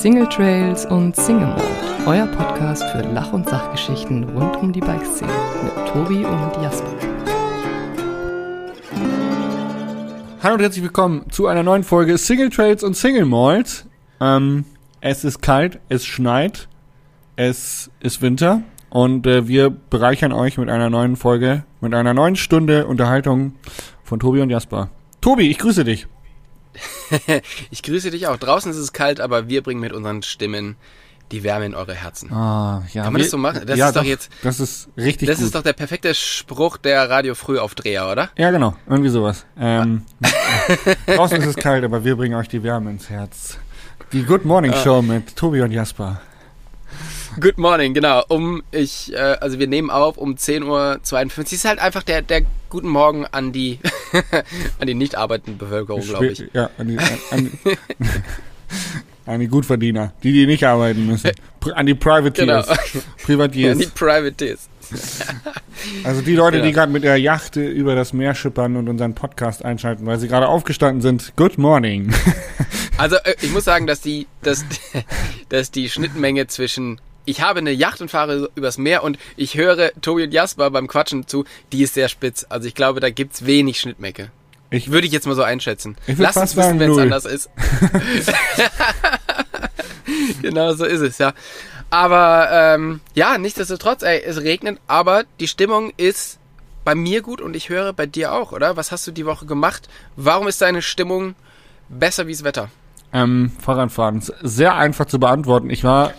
Single Trails und Single Mode, euer Podcast für Lach- und Sachgeschichten rund um die Bikeszene mit Tobi und Jasper. Hallo und herzlich willkommen zu einer neuen Folge Single Trails und Single Malt. Ähm, es ist kalt, es schneit, es ist Winter und äh, wir bereichern euch mit einer neuen Folge, mit einer neuen Stunde Unterhaltung von Tobi und Jasper. Tobi, ich grüße dich. ich grüße dich auch. Draußen ist es kalt, aber wir bringen mit unseren Stimmen die Wärme in eure Herzen. Ah, ja. Kann man wir, das so machen? Das ja, ist doch jetzt. Das ist richtig Das gut. ist doch der perfekte Spruch der Radio Frühaufdreher, oder? ja, genau. Irgendwie sowas. Ähm, draußen ist es kalt, aber wir bringen euch die Wärme ins Herz. Die Good Morning Show mit Tobi und Jasper. Good morning, genau. Um ich, äh, also wir nehmen auf um 10.52 Uhr. Ist halt einfach der, der guten Morgen an die, an die nicht arbeitende Bevölkerung, glaube ich. Ja, an die, an, an, an die Gutverdiener, die, die nicht arbeiten müssen. An die Privateers. Genau. Privatiers. An die Privateers. Also die Leute, die Genau. gerade mit der Yacht über das Meer schippern und unseren Podcast einschalten, weil sie gerade aufgestanden sind. Good morning. Also äh, ich muss sagen, dass die, dass, dass die Schnittmenge zwischen ich habe eine Yacht und fahre übers Meer und ich höre Tobi und Jasper beim Quatschen zu, die ist sehr spitz. Also ich glaube, da gibt's wenig Schnittmenge. Ich, Würde ich jetzt mal so einschätzen. Ich Lass uns wissen, wenn es anders ist. genau so ist es, ja. Aber ähm, ja, nichtsdestotrotz, ey, es regnet, aber die Stimmung ist bei mir gut und ich höre bei dir auch, oder? Was hast du die Woche gemacht? Warum ist deine Stimmung besser wie das Wetter? Ähm, Fahrradfahren. Sehr einfach zu beantworten. Ich war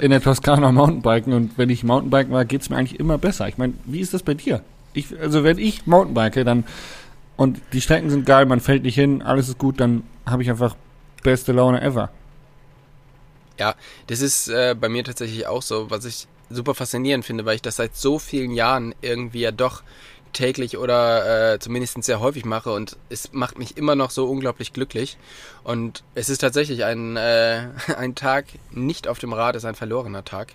in der Toskana Mountainbiken und wenn ich Mountainbiken war, geht's mir eigentlich immer besser. Ich meine, wie ist das bei dir? Ich, also wenn ich Mountainbike, dann und die Strecken sind geil, man fällt nicht hin, alles ist gut, dann habe ich einfach beste Laune ever. Ja, das ist äh, bei mir tatsächlich auch so, was ich super faszinierend finde, weil ich das seit so vielen Jahren irgendwie ja doch täglich oder äh, zumindest sehr häufig mache und es macht mich immer noch so unglaublich glücklich. Und es ist tatsächlich ein, äh, ein Tag nicht auf dem Rad, ist ein verlorener Tag.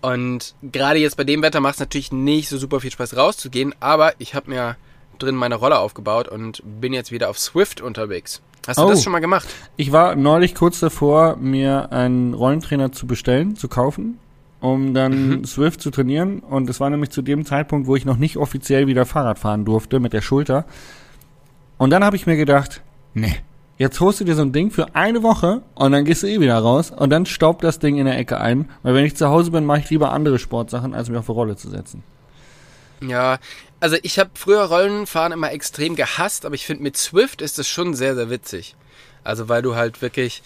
Und gerade jetzt bei dem Wetter macht es natürlich nicht so super viel Spaß rauszugehen, aber ich habe mir drin meine Rolle aufgebaut und bin jetzt wieder auf Swift unterwegs. Hast du Oh. das schon mal gemacht? Ich war neulich kurz davor, mir einen Rollentrainer zu bestellen, zu kaufen, um dann Swift zu trainieren. Und es war nämlich zu dem Zeitpunkt, wo ich noch nicht offiziell wieder Fahrrad fahren durfte mit der Schulter. Und dann habe ich mir gedacht, nee, jetzt holst du dir so ein Ding für eine Woche und dann gehst du eh wieder raus und dann staubt das Ding in der Ecke ein. Weil wenn ich zu Hause bin, mache ich lieber andere Sportsachen, als mich auf eine Rolle zu setzen. Ja, also ich habe früher Rollenfahren immer extrem gehasst, aber ich finde mit Swift ist das schon sehr, sehr witzig. Also weil du halt wirklich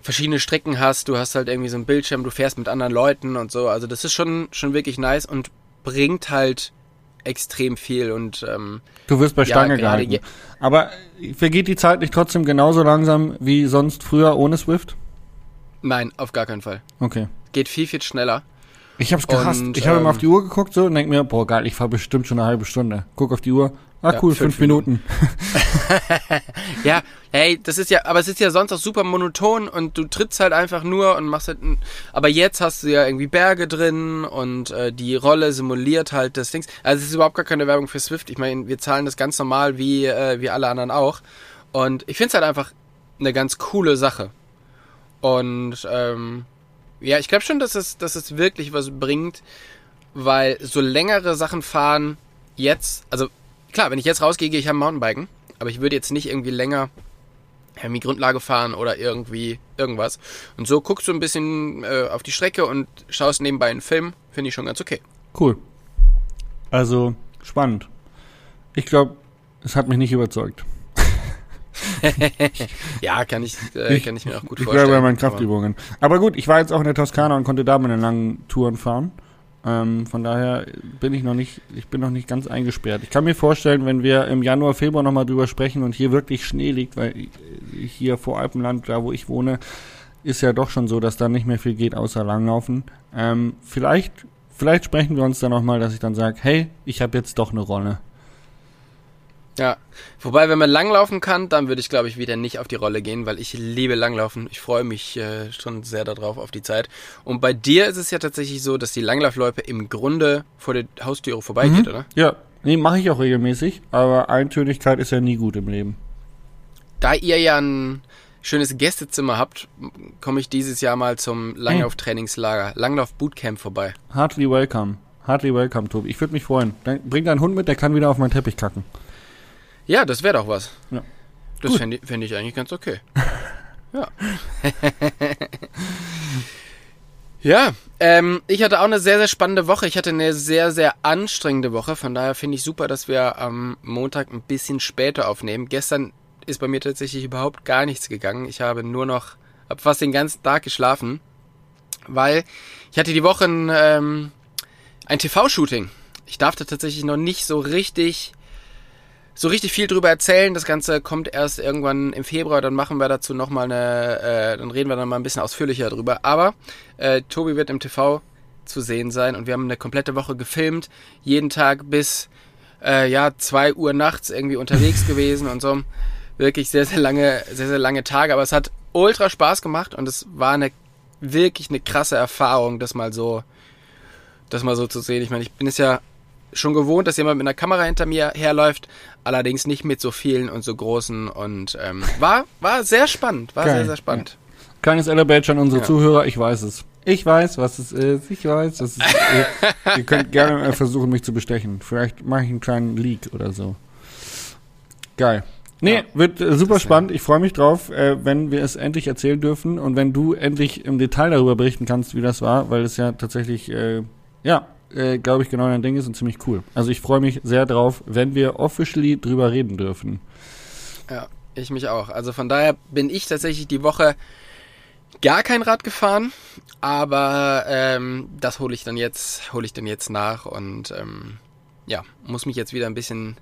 verschiedene Strecken hast, du hast halt irgendwie so einen Bildschirm, du fährst mit anderen Leuten und so. Also das ist schon, schon wirklich nice und bringt halt extrem viel und ähm, Du wirst bei Ja, Stange gerade gehalten. je- Aber vergeht die Zeit nicht trotzdem genauso langsam wie sonst früher ohne Swift? nein, auf gar keinen Fall. Okay. Geht viel, viel schneller. Ich hab's gehasst. Und, ich habe immer ähm, auf die Uhr geguckt so und denk mir, boah geil, ich fahr bestimmt schon eine halbe Stunde. Guck auf die Uhr. Ah Ja, cool, fünf fünf, Minuten. Ja, hey, das ist ja, aber es ist ja sonst auch super monoton und du trittst halt einfach nur und machst halt, ein, aber jetzt hast du ja irgendwie Berge drin und äh, die Rolle simuliert halt das Dings. Also es ist überhaupt gar keine Werbung für Swift. Ich meine, wir zahlen das ganz normal wie, äh, wie alle anderen auch. Und ich finde es halt einfach eine ganz coole Sache. Und ähm, ja, ich glaube schon, dass es, dass es wirklich was bringt, weil so längere Sachen fahren jetzt, also klar, wenn ich jetzt rausgehe, gehe ich am Mountainbiken, aber ich würde jetzt nicht irgendwie länger irgendwie Grundlage fahren oder irgendwie irgendwas. Und so guckst du ein bisschen äh, auf die Strecke und schaust nebenbei einen Film, finde ich schon ganz okay. Cool. Also, spannend. Ich glaube, es hat mich nicht überzeugt. Ja, kann ich, äh, Ich- kann ich mir auch gut Ich vorstellen. bleibe bei meinen Aber- Kraftübungen. Aber gut, ich war jetzt auch in der Toskana und konnte da meine langen Touren fahren. Ähm, von daher bin ich noch nicht, ich bin noch nicht ganz eingesperrt. Ich kann mir vorstellen, wenn wir im Januar, Februar nochmal drüber sprechen und hier wirklich Schnee liegt, weil hier vor Alpenland, da wo ich wohne, ist ja doch schon so, dass da nicht mehr viel geht außer Langlaufen. Ähm, vielleicht, vielleicht sprechen wir uns dann nochmal, dass ich dann sage, hey, ich habe jetzt doch eine Rolle. Ja, wobei, wenn man langlaufen kann, dann würde ich, glaube ich, wieder nicht auf die Rolle gehen, weil ich liebe Langlaufen. Ich freue mich äh, schon sehr darauf, auf die Zeit. Und bei dir ist es ja tatsächlich so, dass die Langlaufloipe im Grunde vor der Haustüre vorbeigeht, oder? Ja, nee, mache ich auch regelmäßig, aber Eintönigkeit ist ja nie gut im Leben. Da ihr ja ein schönes Gästezimmer habt, komme ich dieses Jahr mal zum Langlauf-Trainingslager, Langlauf-Bootcamp vorbei. Heartily welcome. Heartily welcome, Tobi. Ich würde mich freuen. Dann bring deinen Hund mit, der kann wieder auf meinen Teppich kacken. Ja, das wäre doch was. Ja. Das fände ich, fänd ich eigentlich ganz okay. ja. ja, ähm, ich hatte auch eine sehr, sehr spannende Woche. Ich hatte eine sehr, sehr anstrengende Woche. Von daher finde ich super, dass wir am Montag ein bisschen später aufnehmen. Gestern ist bei mir tatsächlich überhaupt gar nichts gegangen. Ich habe nur noch, hab fast den ganzen Tag geschlafen, weil ich hatte die Woche ein, ähm, ein TV-Shooting. Ich darf da tatsächlich noch nicht so richtig so richtig viel drüber erzählen. Das Ganze kommt erst irgendwann im Februar, dann machen wir dazu nochmal eine, äh, dann reden wir dann mal ein bisschen ausführlicher drüber. Aber äh, Tobi wird im TV zu sehen sein und wir haben eine komplette Woche gefilmt, jeden Tag bis äh, ja zwei Uhr nachts irgendwie unterwegs gewesen und so. Wirklich sehr, sehr lange, sehr, sehr lange Tage, aber es hat ultra Spaß gemacht und es war eine wirklich eine krasse Erfahrung, das mal so, das mal so zu sehen. Ich meine, ich bin es ja schon gewohnt, dass jemand mit einer Kamera hinter mir herläuft, allerdings nicht mit so vielen und so großen und ähm, war war sehr spannend, war Geil. sehr sehr spannend. Kleines Elevate an unsere Ja. Zuhörer, ich weiß es. Ich weiß, was es ist. Ich weiß, was es ist. Ihr könnt gerne versuchen, mich zu bestechen. Vielleicht mache ich einen kleinen Leak oder so. Geil. Nee, Ja. wird äh, super ja. spannend. Ich freue mich drauf, äh, wenn wir es endlich erzählen dürfen und wenn du endlich im Detail darüber berichten kannst, wie das war, weil es ja tatsächlich, äh, ja, äh, glaube ich, genau dein Ding ist und ziemlich cool. Also ich freue mich sehr drauf, wenn wir officially drüber reden dürfen. Ja, ich mich auch. Also von daher bin ich tatsächlich die Woche gar kein Rad gefahren, aber ähm, das hole ich dann jetzt, hole ich dann jetzt nach und ähm, ja, muss mich jetzt wieder ein bisschen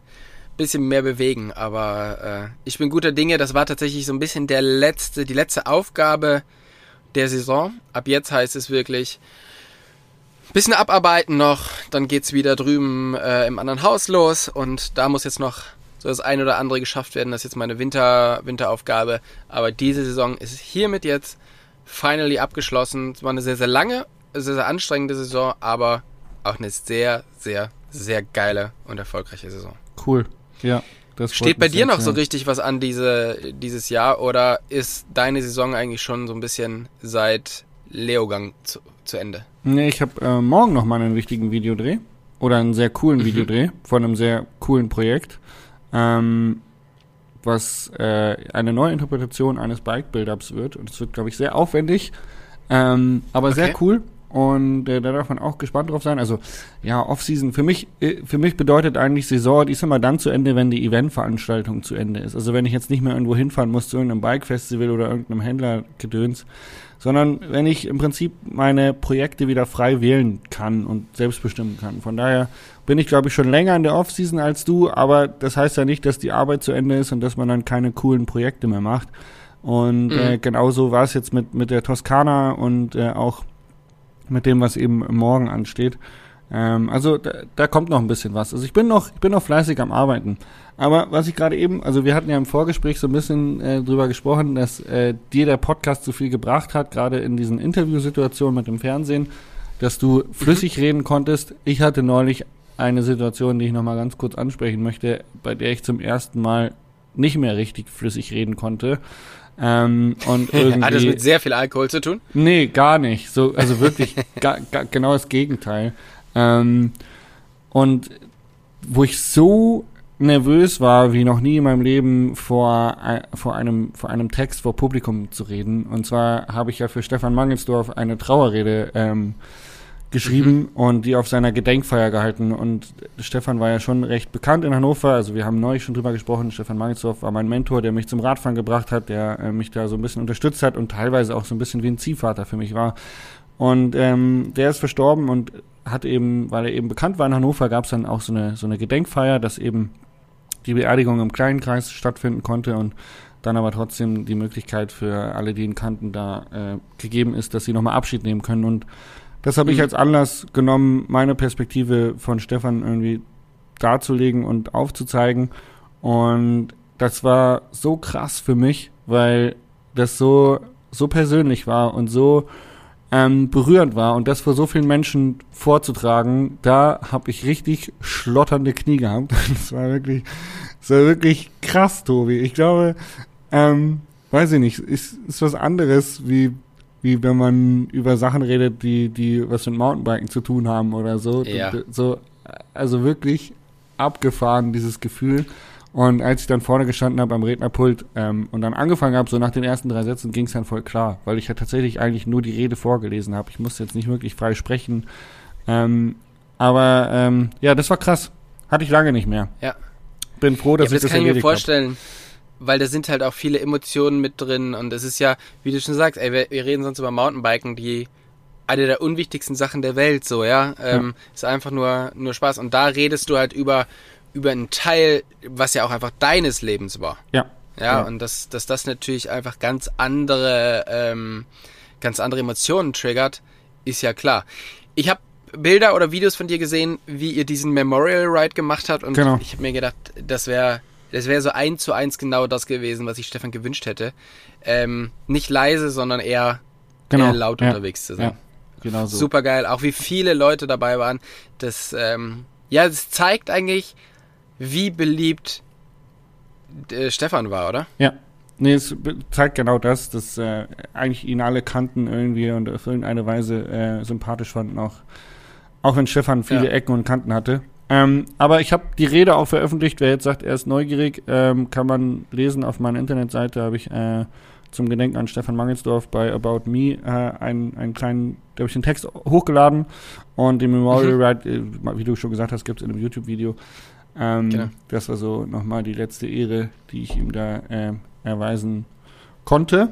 bisschen mehr bewegen, aber äh, ich bin guter Dinge. Das war tatsächlich so ein bisschen der letzte, die letzte Aufgabe der Saison. Ab jetzt heißt es wirklich bisschen abarbeiten noch, dann geht's wieder drüben äh, im anderen Haus los und da muss jetzt noch so das ein oder andere geschafft werden. Das ist jetzt meine Winter Winteraufgabe, aber diese Saison ist hiermit jetzt finally abgeschlossen. Es war eine sehr sehr lange, sehr sehr anstrengende Saison, aber auch eine sehr sehr sehr geile und erfolgreiche Saison. Cool. Ja. Das Steht bei dir noch zu so richtig was an diese, dieses Jahr oder ist deine Saison eigentlich schon so ein bisschen seit Leogang zu, Ende? Nee, ich habe äh, morgen noch mal einen wichtigen Videodreh oder einen sehr coolen Mhm. Videodreh von einem sehr coolen Projekt, ähm, was äh, eine neue Interpretation eines Bike-Build-Ups wird. Und es wird, glaube ich, sehr aufwendig, ähm, aber sehr Okay. cool. Und äh, da darf man auch gespannt drauf sein. Also ja, Off-Season für mich äh, für mich bedeutet eigentlich Saison, die ist immer dann zu Ende, wenn die Eventveranstaltung zu Ende ist. Also wenn ich jetzt nicht mehr irgendwo hinfahren muss zu irgendeinem Bike-Festival oder irgendeinem Händlergedöns, sondern wenn ich im Prinzip meine Projekte wieder frei wählen kann und selbst bestimmen kann. Von daher bin ich, glaube ich, schon länger in der Off-Season als du, aber das heißt ja nicht, dass die Arbeit zu Ende ist und dass man dann keine coolen Projekte mehr macht. Und Mhm. äh, genauso war es jetzt mit, mit der Toskana und äh, auch mit dem, was eben morgen ansteht. Ähm, also da, da kommt noch ein bisschen was. Also ich bin noch, ich bin noch fleißig am Arbeiten. Aber was ich gerade eben, also wir hatten ja im Vorgespräch so ein bisschen äh, drüber gesprochen, dass äh, dir der Podcast so viel gebracht hat, gerade in diesen Interviewsituationen mit dem Fernsehen, dass du flüssig reden konntest. Ich hatte neulich eine Situation, die ich nochmal ganz kurz ansprechen möchte, bei der ich zum ersten Mal nicht mehr richtig flüssig reden konnte. Ähm, und irgendwie Hat das mit sehr viel Alkohol zu tun? Nee, gar nicht. So, also wirklich ga, ga, genau das Gegenteil. Ähm, und wo ich so nervös war, wie noch nie in meinem Leben vor, vor, einem, vor einem Text vor Publikum zu reden. Und zwar habe ich ja für Stefan Mangelsdorf eine Trauerrede ähm, geschrieben und die auf seiner Gedenkfeier gehalten. Und Stefan war ja schon recht bekannt in Hannover. Also wir haben neulich schon drüber gesprochen. Stefan Mangelsdorf war mein Mentor, der mich zum Radfahren gebracht hat, der äh, mich da so ein bisschen unterstützt hat und teilweise auch so ein bisschen wie ein Ziehvater für mich war. Und ähm, der ist verstorben und hat eben, weil er eben bekannt war in Hannover, gab es dann auch so eine, so eine Gedenkfeier, dass eben die Beerdigung im kleinen Kreis stattfinden konnte und dann aber trotzdem die Möglichkeit für alle, die ihn kannten, da äh, gegeben ist, dass sie nochmal Abschied nehmen können. Und das habe ich Mhm. als Anlass genommen, meine Perspektive von Stefan irgendwie darzulegen und aufzuzeigen. Und das war so krass für mich, weil das so, so persönlich war und so ähm, berührend war und das vor so vielen Menschen vorzutragen, da habe ich richtig schlotternde Knie gehabt. Das war wirklich, das war wirklich krass, Tobi. Ich glaube, ähm, weiß ich nicht, ist, ist was anderes, wie, wie wenn man über Sachen redet, die, die was mit Mountainbiken zu tun haben oder so. Ja. So, also wirklich abgefahren, dieses Gefühl. Und als ich dann vorne gestanden habe am Rednerpult ähm, und dann angefangen habe, so nach den ersten drei Sätzen ging es dann voll klar, weil ich ja tatsächlich eigentlich nur die Rede vorgelesen habe. Ich musste jetzt nicht wirklich frei sprechen. Ähm, aber ähm, ja, das war krass. Hatte ich lange nicht mehr. Ja. Bin froh, dass ja, ich das das kann ich mir vorstellen, weil da sind halt auch viele Emotionen mit drin und es ist ja, wie du schon sagst, ey, wir, wir reden sonst über Mountainbiken, die eine der unwichtigsten Sachen der Welt, so, ja. Ähm, Ist einfach nur, nur Spaß. Und da redest du halt über, über einen Teil, was ja auch einfach deines Lebens war. Ja. Ja, Ja. und dass, dass das natürlich einfach ganz andere, ähm, ganz andere Emotionen triggert, ist ja klar. Ich habe Bilder oder Videos von dir gesehen, wie ihr diesen Memorial Ride gemacht habt und Genau. ich habe mir gedacht, das wäre das wäre so eins zu eins genau das gewesen, was ich Stefan gewünscht hätte. Ähm, nicht leise, sondern eher, Genau. eher laut Ja. unterwegs zu sein. Ja, genau so. Super geil, auch wie viele Leute dabei waren. Das, ähm, ja, das zeigt eigentlich, wie beliebt äh, Stefan war, oder? Ja. Nee, es zeigt genau das, dass äh, eigentlich ihn alle kannten irgendwie und auf irgendeine Weise äh, sympathisch fanden, auch, auch wenn Stefan viele Ja. Ecken und Kanten hatte. Ähm, aber ich habe die Rede auch veröffentlicht. Wer jetzt sagt, er ist neugierig, ähm, kann man lesen auf meiner Internetseite. Habe ich äh, zum Gedenken an Stefan Mangelsdorf bei About Me äh, einen, einen kleinen, da habe ich den Text hochgeladen und den Memorial Mhm. Ride, äh, wie du schon gesagt hast, gibt es in einem YouTube-Video. Ähm, Genau. Das war so nochmal die letzte Ehre, die ich ihm da äh, erweisen konnte.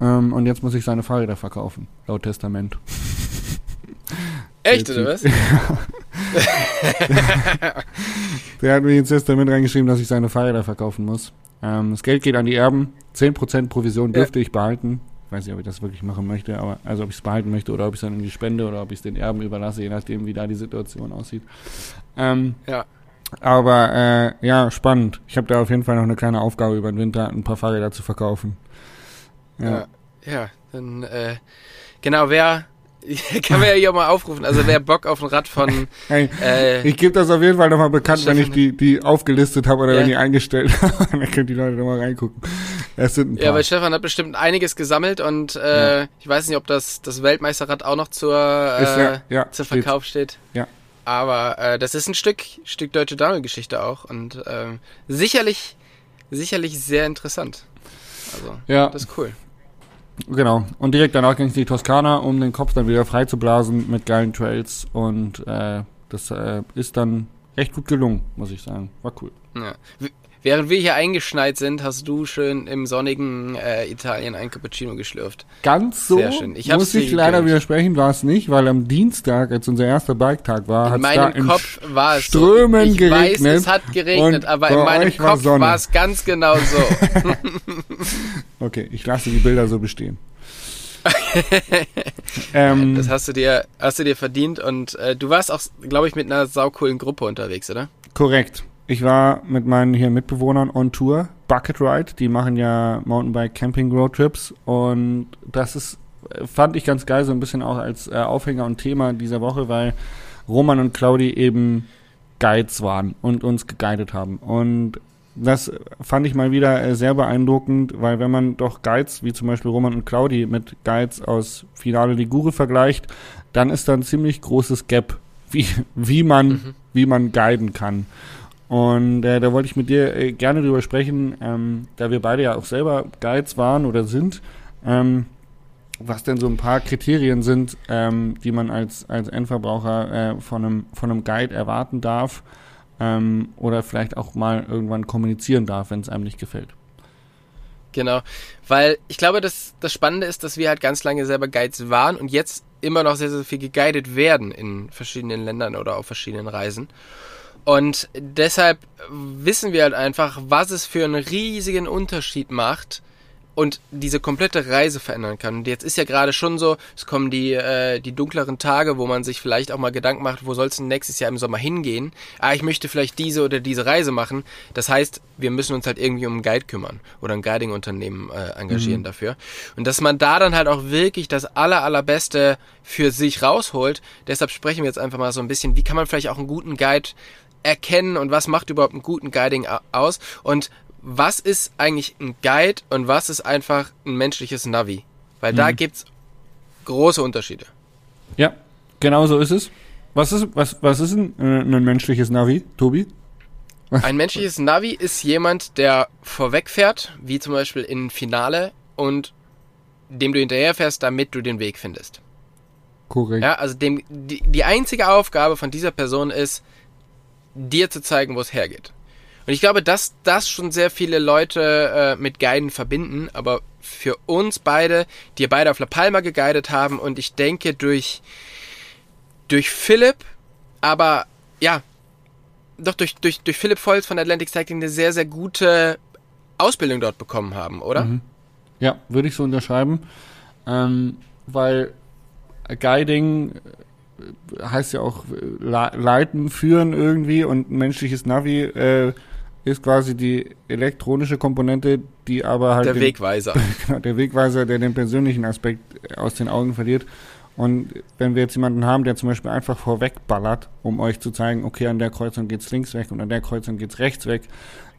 Ähm, und jetzt muss ich seine Fahrräder verkaufen, laut Testament. Echt, Der oder was? Der hat mir ins Testament reingeschrieben, dass ich seine Fahrräder verkaufen muss. Ähm, das Geld geht an die Erben. 10% Provision Ja. dürfte ich behalten. Ich weiß nicht, ob ich das wirklich machen möchte, aber also ob ich es behalten möchte oder ob ich es dann irgendwie spende oder ob ich es den Erben überlasse, je nachdem, wie da die Situation aussieht. Ähm, Ja. Aber äh, ja, spannend. Ich habe da auf jeden Fall noch eine kleine Aufgabe über den Winter, ein paar Fahrräder zu verkaufen. Ja, ja dann, äh, genau, wer, kann man ja hier auch mal aufrufen, also wer Bock auf ein Rad von, Hey, äh, ich gebe das auf jeden Fall nochmal bekannt, wenn ich Stefan- die, die aufgelistet habe oder Ja. wenn die eingestellt habe. Dann können die Leute nochmal reingucken. Es sind ein paar. ja, weil Stefan hat bestimmt einiges gesammelt und, äh, ich weiß nicht, ob das, das Weltmeisterrad auch noch zur, äh, ja- ja, zur steht. Verkauf steht. Ja. Aber, äh, das ist ein Stück, Stück deutsche Damengeschichte auch und, ähm, sicherlich, sicherlich sehr interessant. Also, Ja. das ist cool. Genau. Und direkt danach ging es in die Toskana, um den Kopf dann wieder frei zu blasen mit geilen Trails. Und äh, das äh, ist dann recht gut gelungen, muss ich sagen. War cool. Ja. Während wir hier eingeschneit sind, hast du schön im sonnigen äh, Italien ein Cappuccino geschlürft. Ganz so Sehr schön. Ich muss ich leider gegönnt. widersprechen, war es nicht, weil am Dienstag, als unser erster Biketag war, hat da meinem in Kopf war es Strömen so. Ich geregnet weiß, es hat geregnet, aber in meinem war Kopf Sonne. war es ganz genau so. Okay, ich lasse die Bilder so bestehen. ähm, Das hast du dir, hast du dir verdient und äh, du warst auch, glaube ich, mit einer saucoolen Gruppe unterwegs, oder? Korrekt. Ich war mit meinen hier Mitbewohnern on Tour, Bucket Ride, die machen ja Mountainbike Camping Roadtrips und das ist, fand ich ganz geil, so ein bisschen auch als äh, Aufhänger und Thema dieser Woche, weil Roman und Claudi eben Guides waren und uns geguidet haben und das fand ich mal wieder äh, sehr beeindruckend, weil wenn man doch Guides, wie zum Beispiel Roman und Claudi, mit Guides aus Finale Ligure vergleicht, dann ist da ein ziemlich großes Gap, wie, wie man, Mhm. wie man guiden kann. Und äh, da wollte ich mit dir äh, gerne drüber sprechen, ähm, da wir beide ja auch selber Guides waren oder sind, ähm, was denn so ein paar Kriterien sind, ähm, die man als, als Endverbraucher äh, von, einem, von einem Guide erwarten darf ähm, oder vielleicht auch mal irgendwann kommunizieren darf, wenn es einem nicht gefällt. Genau. Weil ich glaube, dass das Spannende ist, dass wir halt ganz lange selber Guides waren und jetzt immer noch sehr, sehr viel geguidet werden in verschiedenen Ländern oder auf verschiedenen Reisen. Und deshalb wissen wir halt einfach, was es für einen riesigen Unterschied macht und diese komplette Reise verändern kann. Und jetzt ist ja gerade schon so, es kommen die, äh, die dunkleren Tage, wo man sich vielleicht auch mal Gedanken macht, wo soll es denn nächstes Jahr im Sommer hingehen? Ah, ich möchte vielleicht diese oder diese Reise machen. Das heißt, wir müssen uns halt irgendwie um einen Guide kümmern oder ein Guiding-Unternehmen äh, engagieren dafür. Und dass man da dann halt auch wirklich das aller, allerbeste für sich rausholt. Deshalb sprechen wir jetzt einfach mal so ein bisschen, wie kann man vielleicht auch einen guten Guide erkennen und was macht überhaupt einen guten Guiding au- aus und was ist eigentlich ein Guide und was ist einfach ein menschliches Navi? Weil da Mhm. gibt's große Unterschiede. Ja, genau so ist es. Was ist, was, was ist ein, äh, ein menschliches Navi, Tobi? Ein menschliches Navi ist jemand, der vorwegfährt, wie zum Beispiel in Finale und dem du hinterherfährst, damit du den Weg findest. Korrekt. Ja, also dem, die, die einzige Aufgabe von dieser Person ist, dir zu zeigen, wo es hergeht. Und ich glaube, dass das schon sehr viele Leute äh, mit Guiden verbinden, aber für uns beide, die beide auf La Palma geguidet haben und ich denke durch, durch Philipp, aber ja, doch durch, durch, durch Philipp Volz von Atlantic Cycling eine sehr, sehr gute Ausbildung dort bekommen haben, oder? Mhm. Ja, würde ich so unterschreiben. Ähm, weil Guiding heißt ja auch le- leiten, führen irgendwie und ein menschliches Navi äh, ist quasi die elektronische Komponente, die aber halt Der den, Wegweiser. genau, der Wegweiser, der den persönlichen Aspekt aus den Augen verliert. Und wenn wir jetzt jemanden haben, der zum Beispiel einfach vorwegballert, um euch zu zeigen, okay, an der Kreuzung geht's links weg und an der Kreuzung geht's rechts weg,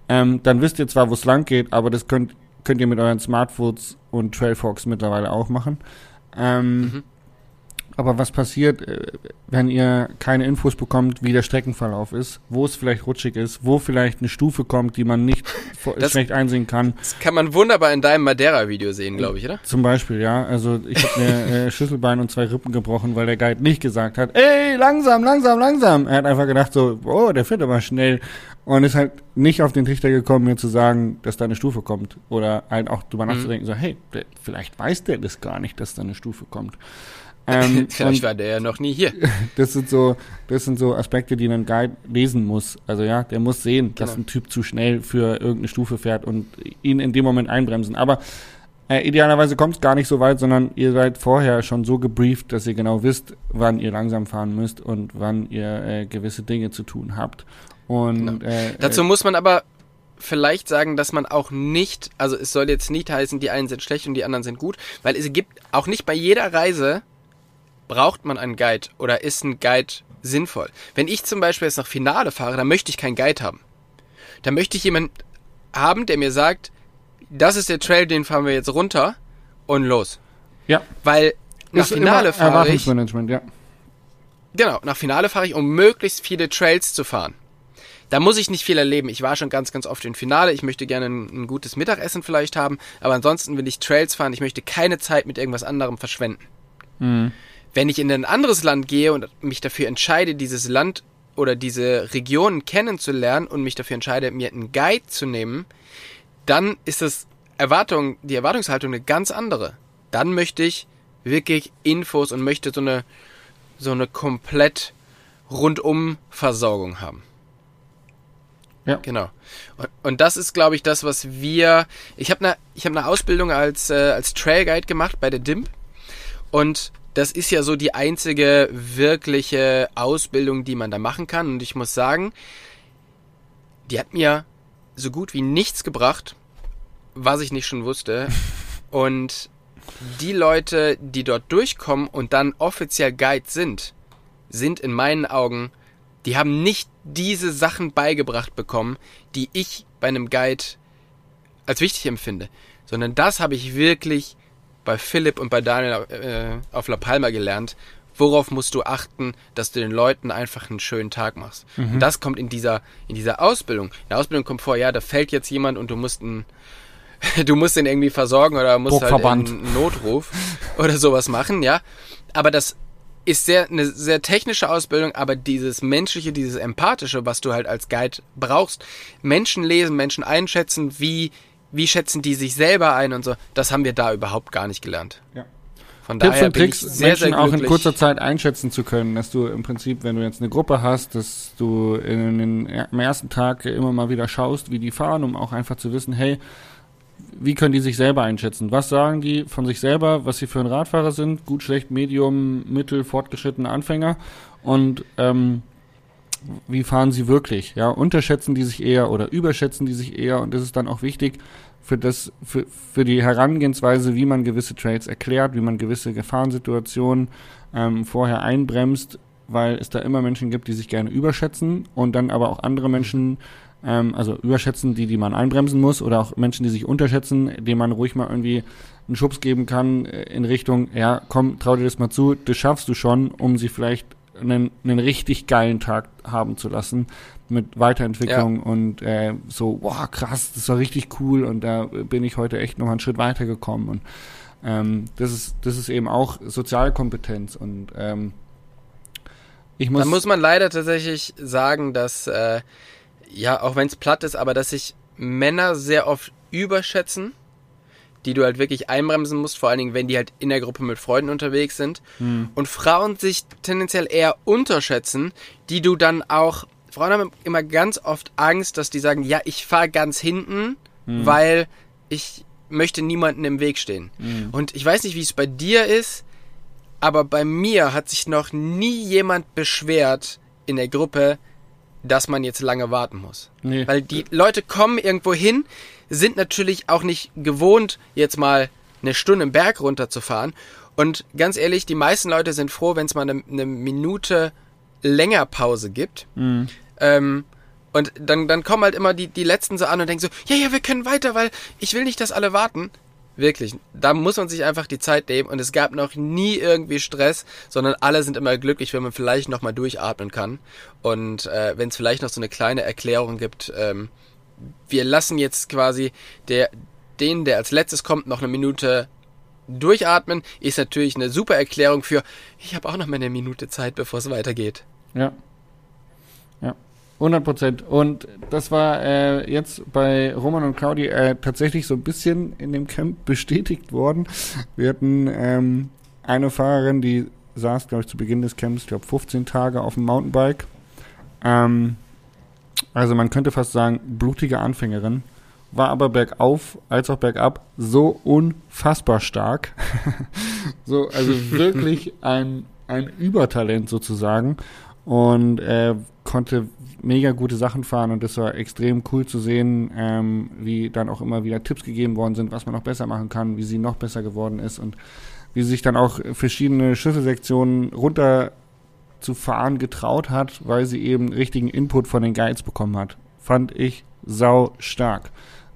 ähm, dann wisst ihr zwar, wo es lang geht, aber das könnt, könnt ihr mit euren Smartphones und Trailfox mittlerweile auch machen. Ähm, Mhm. Aber was passiert, äh, wenn ihr keine Infos bekommt, wie der Streckenverlauf ist, wo es vielleicht rutschig ist, wo vielleicht eine Stufe kommt, die man nicht Das- schlecht einsehen kann? Das kann man wunderbar in deinem Madeira-Video sehen, glaube ich, oder? Zum Beispiel, ja. Also ich habe mir äh, Schlüsselbein und zwei Rippen gebrochen, weil der Guide nicht gesagt hat, ey, langsam, langsam, langsam. Er hat einfach gedacht so, oh, der fährt aber schnell. Und ist halt nicht auf den Trichter gekommen, mir zu sagen, dass da eine Stufe kommt. Oder halt auch drüber Mhm. nachzudenken, so, hey, der, vielleicht weiß der das gar nicht, dass da eine Stufe kommt. Ähm, Vielleicht war der ja noch nie hier. das sind so, das sind so Aspekte, die ein Guide lesen muss. Also ja, der muss sehen, dass Genau. ein Typ zu schnell für irgendeine Stufe fährt und ihn in dem Moment einbremsen. Aber äh, idealerweise kommt es gar nicht so weit, sondern ihr seid vorher schon so gebrieft, dass ihr genau wisst, wann ihr langsam fahren müsst und wann ihr äh, gewisse Dinge zu tun habt. Und Genau. äh, Dazu äh, muss man aber vielleicht sagen, dass man auch nicht, also es soll jetzt nicht heißen, die einen sind schlecht und die anderen sind gut, weil es gibt auch nicht bei jeder Reise braucht man einen Guide oder ist ein Guide sinnvoll. Wenn ich zum Beispiel jetzt nach Finale fahre, dann möchte ich keinen Guide haben. Da möchte ich jemanden haben, der mir sagt, das ist der Trail, den fahren wir jetzt runter und los. ja, Weil nach ist Finale fahre ich, Erwartungsmanagement, ja. Genau, nach Finale fahre ich, um möglichst viele Trails zu fahren. Da muss ich nicht viel erleben. Ich war schon ganz, ganz oft im Finale. Ich möchte gerne ein, ein gutes Mittagessen vielleicht haben. Aber ansonsten will ich Trails fahren. Ich möchte keine Zeit mit irgendwas anderem verschwenden. Mhm. Wenn ich in ein anderes Land gehe und mich dafür entscheide, dieses Land oder diese Region kennenzulernen und mich dafür entscheide, mir einen Guide zu nehmen, dann ist das Erwartung, die Erwartungshaltung eine ganz andere. Dann möchte ich wirklich Infos und möchte so eine, so eine komplett rundum Versorgung haben. Ja. Genau. Und, und das ist, glaube ich, das, was wir. Ich habe eine, ich habe eine Ausbildung als äh, als Trail Guide gemacht bei der DIMP und das ist ja so die einzige wirkliche Ausbildung, die man da machen kann. Und ich muss sagen, die hat mir so gut wie nichts gebracht, was ich nicht schon wusste. Und die Leute, die dort durchkommen und dann offiziell Guide sind, sind in meinen Augen, die haben nicht diese Sachen beigebracht bekommen, die ich bei einem Guide als wichtig empfinde, sondern das habe ich wirklich bei Philipp und bei Daniel äh, auf La Palma gelernt. Worauf musst du achten, dass du den Leuten einfach einen schönen Tag machst? Und das kommt in dieser, in dieser Ausbildung. In der Ausbildung kommt vor, ja, da fällt jetzt jemand und du musst einen, du musst den irgendwie versorgen oder musst halt einen Notruf oder sowas machen, ja. Aber das ist sehr, eine sehr technische Ausbildung, aber dieses menschliche, dieses empathische, was du halt als Guide brauchst, Menschen lesen, Menschen einschätzen, wie, wie schätzen die sich selber ein und so, das haben wir da überhaupt gar nicht gelernt. Ja. Von Tipps daher und bin ich Tricks, sehr, Menschen sehr auch in kurzer Zeit einschätzen zu können, dass du im Prinzip, wenn du jetzt eine Gruppe hast, dass du in den, am ersten Tag immer mal wieder schaust, wie die fahren, um auch einfach zu wissen, hey, wie können die sich selber einschätzen? Was sagen die von sich selber, was sie für ein Radfahrer sind? Gut, schlecht, Medium, Mittel, fortgeschrittene Anfänger und ähm, wie fahren sie wirklich? Ja, unterschätzen die sich eher oder überschätzen die sich eher? Und das ist dann auch wichtig für das, für, für die Herangehensweise, wie man gewisse Trails erklärt, wie man gewisse Gefahrensituationen ähm, vorher einbremst, weil es da immer Menschen gibt, die sich gerne überschätzen und dann aber auch andere Menschen ähm, also überschätzen die, die man einbremsen muss oder auch Menschen, die sich unterschätzen, denen man ruhig mal irgendwie einen Schubs geben kann äh, in Richtung, ja, komm, trau dir das mal zu, das schaffst du schon, um sie vielleicht einen, einen richtig geilen Tag haben zu lassen mit Weiterentwicklung ja. und äh, so, wow, krass, das war richtig cool und da bin ich heute echt noch einen Schritt weitergekommen und ähm, das ist das ist eben auch Sozialkompetenz und ähm, ich muss. Da muss man leider tatsächlich sagen, dass äh, ja, auch wenn es platt ist, aber dass sich Männer sehr oft überschätzen, die du halt wirklich einbremsen musst, vor allen Dingen, wenn die halt in der Gruppe mit Freunden unterwegs sind. Hm. Und Frauen sich tendenziell eher unterschätzen, die du dann auch. Frauen haben immer ganz oft Angst, dass die sagen, ja, ich fahre ganz hinten, hm. weil ich möchte niemanden im Weg stehen. Hm. Und ich weiß nicht, wie es bei dir ist, aber bei mir hat sich noch nie jemand beschwert in der Gruppe, dass man jetzt lange warten muss. Nee. Weil die Leute kommen irgendwo hin, sind natürlich auch nicht gewohnt, jetzt mal eine Stunde im Berg runterzufahren. Und ganz ehrlich, die meisten Leute sind froh, wenn es mal eine, eine, Minute länger Pause gibt. Mhm. Ähm, und dann, dann kommen halt immer die, die Letzten so an und denken so, ja, ja, wir können weiter, weil ich will nicht, dass alle warten. Wirklich, da muss man sich einfach die Zeit nehmen und es gab noch nie irgendwie Stress, sondern alle sind immer glücklich, wenn man vielleicht nochmal durchatmen kann. Und äh, wenn es vielleicht noch so eine kleine Erklärung gibt, ähm, wir lassen jetzt quasi der, den, der als letztes kommt, noch eine Minute durchatmen, ist natürlich eine super Erklärung für, ich habe auch noch mal eine Minute Zeit, bevor es weitergeht. Ja. 100 Prozent. Und das war äh, jetzt bei Roman und Claudi äh, tatsächlich so ein bisschen in dem Camp bestätigt worden. Wir hatten ähm, eine Fahrerin, die saß, glaube ich, zu Beginn des Camps, ich glaube, 15 Tage auf dem Mountainbike. Ähm, also man könnte fast sagen, blutige Anfängerin. War aber bergauf als auch bergab so unfassbar stark. so, also wirklich ein, ein Übertalent sozusagen. Und äh, konnte mega gute Sachen fahren und das war extrem cool zu sehen, ähm, wie dann auch immer wieder Tipps gegeben worden sind, was man noch besser machen kann, wie sie noch besser geworden ist und wie sie sich dann auch verschiedene Schlüsselsektionen runter zu fahren getraut hat, weil sie eben richtigen Input von den Guides bekommen hat. Fand ich sau stark.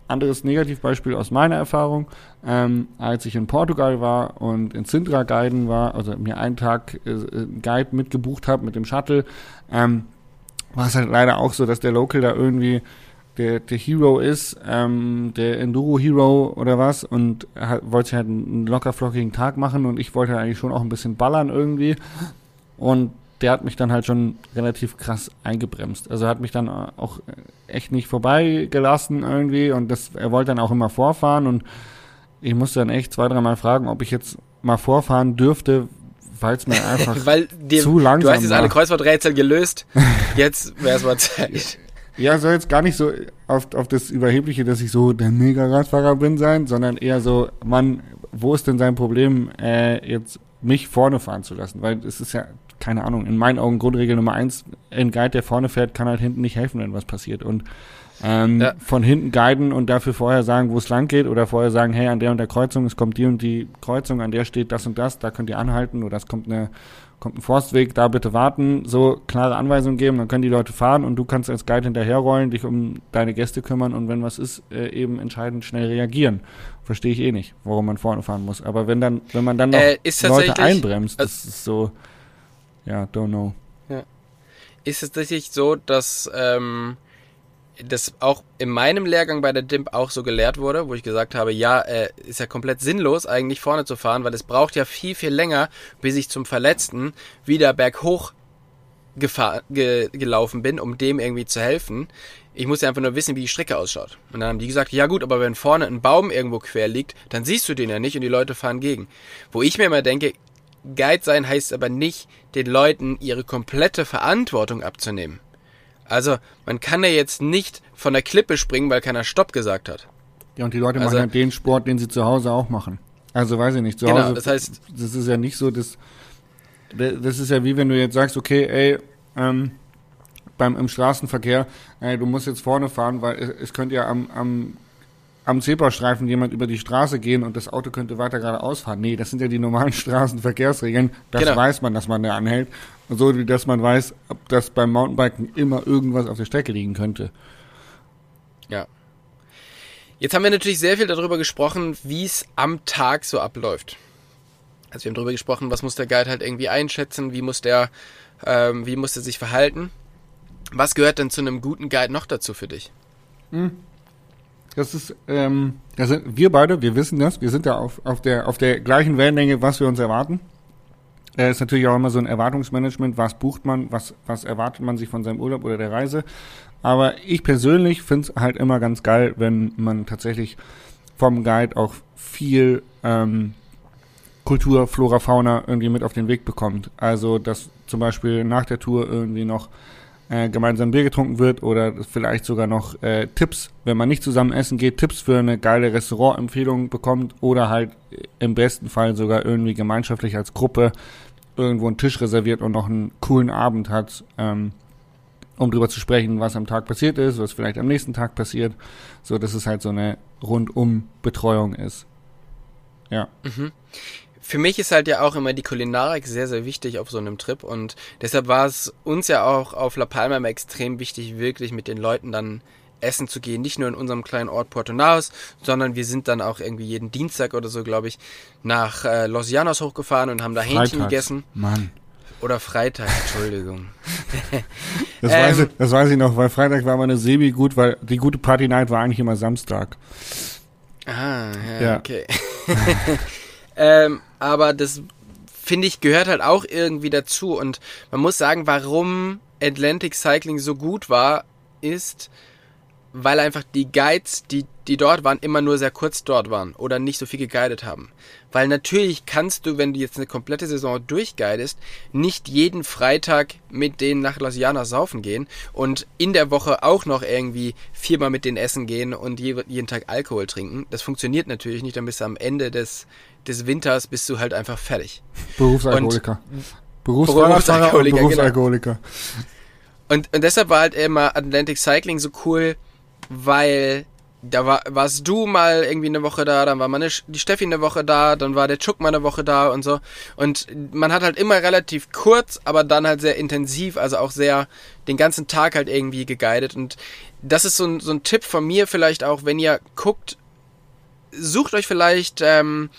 Anderes Negativbeispiel aus meiner Erfahrung, ähm, als ich in Portugal war und in Sintra guiden war, also mir einen Tag äh, einen Guide mitgebucht habe mit dem Shuttle, ähm, war es halt leider auch so, dass der Local da irgendwie der, der Hero ist, ähm, der Enduro-Hero oder was und hat, wollte halt einen locker flockigen Tag machen und ich wollte eigentlich schon auch ein bisschen ballern irgendwie und der hat mich dann halt schon relativ krass eingebremst. Also hat mich dann auch echt nicht vorbeigelassen irgendwie und das, er wollte dann auch immer vorfahren und ich musste dann echt zwei, dreimal fragen, ob ich jetzt mal vorfahren dürfte, weil es mir einfach dem, zu langsam Du hast jetzt alle Kreuzworträtsel gelöst. Jetzt wäre es mal Zeit. Ja, soll jetzt gar nicht so auf, auf das Überhebliche, dass ich so der Mega-Radfahrer bin, sein, sondern eher so, Mann, wo ist denn sein Problem, äh, jetzt mich vorne fahren zu lassen? Weil es ist ja, keine Ahnung, in meinen Augen Grundregel Nummer eins, ein Guide, der vorne fährt, kann halt hinten nicht helfen, wenn was passiert. Und ähm, ja. von hinten guiden und dafür vorher sagen, wo es lang geht oder vorher sagen, hey, an der und der Kreuzung, es kommt die und die Kreuzung, an der steht das und das, da könnt ihr anhalten oder es kommt eine kommt ein Forstweg, da bitte warten, so klare Anweisungen geben, dann können die Leute fahren und du kannst als Guide hinterherrollen, dich um deine Gäste kümmern und wenn was ist, äh, eben entscheidend schnell reagieren. Verstehe ich eh nicht, warum man vorne fahren muss. Aber wenn dann, wenn man dann noch äh, Leute einbremst, das ist so, ja, don't know. Ja. Ist es tatsächlich so, dass ähm, das auch in meinem Lehrgang bei der DIMP auch so gelehrt wurde, wo ich gesagt habe, ja, äh, ist ja komplett sinnlos, eigentlich vorne zu fahren, weil es braucht ja viel, viel länger, bis ich zum Verletzten wieder berghoch gefahr, ge, gelaufen bin, um dem irgendwie zu helfen. Ich muss ja einfach nur wissen, wie die Strecke ausschaut. Und dann haben die gesagt, ja gut, aber wenn vorne ein Baum irgendwo quer liegt, dann siehst du den ja nicht und die Leute fahren gegen. Wo ich mir immer denke, Guide sein heißt aber nicht, den Leuten ihre komplette Verantwortung abzunehmen. Also, man kann ja jetzt nicht von der Klippe springen, weil keiner Stopp gesagt hat. Ja, und die Leute also, machen halt den Sport, den sie zu Hause auch machen. Also, weiß ich nicht, zu genau, Hause. Das heißt, das ist ja nicht so, das, das ist ja wie wenn du jetzt sagst, okay, ey, ähm, beim, im Straßenverkehr, ey, du musst jetzt vorne fahren, weil es, es könnte ja am, am am Zebrastreifen jemand über die Straße gehen und das Auto könnte weiter geradeaus fahren. Nee, das sind ja die normalen Straßenverkehrsregeln. Das genau. weiß man, dass man da anhält. Und so wie dass man weiß, ob das beim Mountainbiken immer irgendwas auf der Strecke liegen könnte. Ja. Jetzt haben wir natürlich sehr viel darüber gesprochen, wie es am Tag so abläuft. Also wir haben darüber gesprochen, was muss der Guide halt irgendwie einschätzen, wie muss der, ähm, wie muss er sich verhalten. Was gehört denn zu einem guten Guide noch dazu für dich? Das ist, ähm, das sind wir beide, wir wissen das, wir sind da auf, auf, der, auf der gleichen Wellenlänge, was wir uns erwarten. Es ist natürlich auch immer so ein Erwartungsmanagement, was bucht man, was, was erwartet man sich von seinem Urlaub oder der Reise. Aber ich persönlich finde es halt immer ganz geil, wenn man tatsächlich vom Guide auch viel ähm, Kultur, Flora, Fauna irgendwie mit auf den Weg bekommt. Also, dass zum Beispiel nach der Tour irgendwie noch äh, gemeinsam Bier getrunken wird oder vielleicht sogar noch äh, Tipps, wenn man nicht zusammen essen geht, Tipps für eine geile Restaurantempfehlung bekommt oder halt im besten Fall sogar irgendwie gemeinschaftlich als Gruppe irgendwo einen Tisch reserviert und noch einen coolen Abend hat, ähm, um drüber zu sprechen, was am Tag passiert ist, was vielleicht am nächsten Tag passiert, so dass es halt so eine rundum Betreuung ist. Ja. Für mich ist halt ja auch immer die Kulinarik sehr, sehr wichtig auf so einem Trip und deshalb war es uns ja auch auf La Palma immer extrem wichtig, wirklich mit den Leuten dann essen zu gehen. Nicht nur in unserem kleinen Ort Puerto Naos, sondern wir sind dann auch irgendwie jeden Dienstag oder so, glaube ich, nach äh, Los Llanos hochgefahren und haben da Hähnchen Freitags. gegessen. Mann. Oder Freitag, Entschuldigung. Das, Ähm, weiß ich, das weiß ich noch, weil Freitag war meine Semi gut, weil die gute Party Night war eigentlich immer Samstag. Ah, ja, Ja. okay. ähm, aber das finde ich gehört halt auch irgendwie dazu. Und man muss sagen, warum Atlantic Cycling so gut war, ist, weil einfach die Guides, die, die dort waren, immer nur sehr kurz dort waren oder nicht so viel geguidet haben. Weil natürlich kannst du, wenn du jetzt eine komplette Saison durchguidest, nicht jeden Freitag mit denen nach Las Llanas saufen gehen und in der Woche auch noch irgendwie viermal mit denen essen gehen und je, jeden Tag Alkohol trinken. Das funktioniert natürlich nicht, dann bist du am Ende des, des Winters bist du halt einfach fertig. Berufsalkoholiker. Und Berufsalkoholiker, genau. Berufsalkoholiker. Und, und deshalb war halt immer Atlantic Cycling so cool, weil da war, warst du mal irgendwie eine Woche da, dann war meine, die Steffi eine Woche da, dann war der Chuck mal eine Woche da und so. Und man hat halt immer relativ kurz, aber dann halt sehr intensiv, also auch sehr den ganzen Tag halt irgendwie geguidet. Und das ist so ein, so ein Tipp von mir vielleicht auch, wenn ihr guckt, sucht euch vielleicht ähm,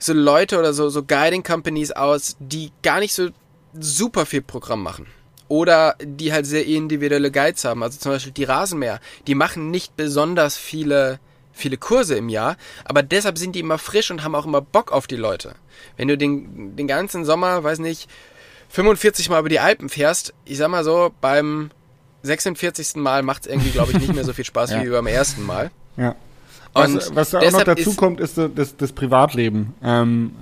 so Leute oder so, so Guiding Companies aus, die gar nicht so super viel Programm machen. Oder die halt sehr individuelle Guides haben. Also zum Beispiel die Rasenmäher. Die machen nicht besonders viele, viele Kurse im Jahr, aber deshalb sind die immer frisch und haben auch immer Bock auf die Leute. Wenn du den, den ganzen Sommer, weiß nicht, 45 Mal über die Alpen fährst, ich sag mal so, beim 46. Mal macht es irgendwie, glaube ich, nicht mehr so viel Spaß Ja. wie beim ersten Mal. Ja. Was, was da auch noch dazu ist- kommt, ist das, das Privatleben. Ähm,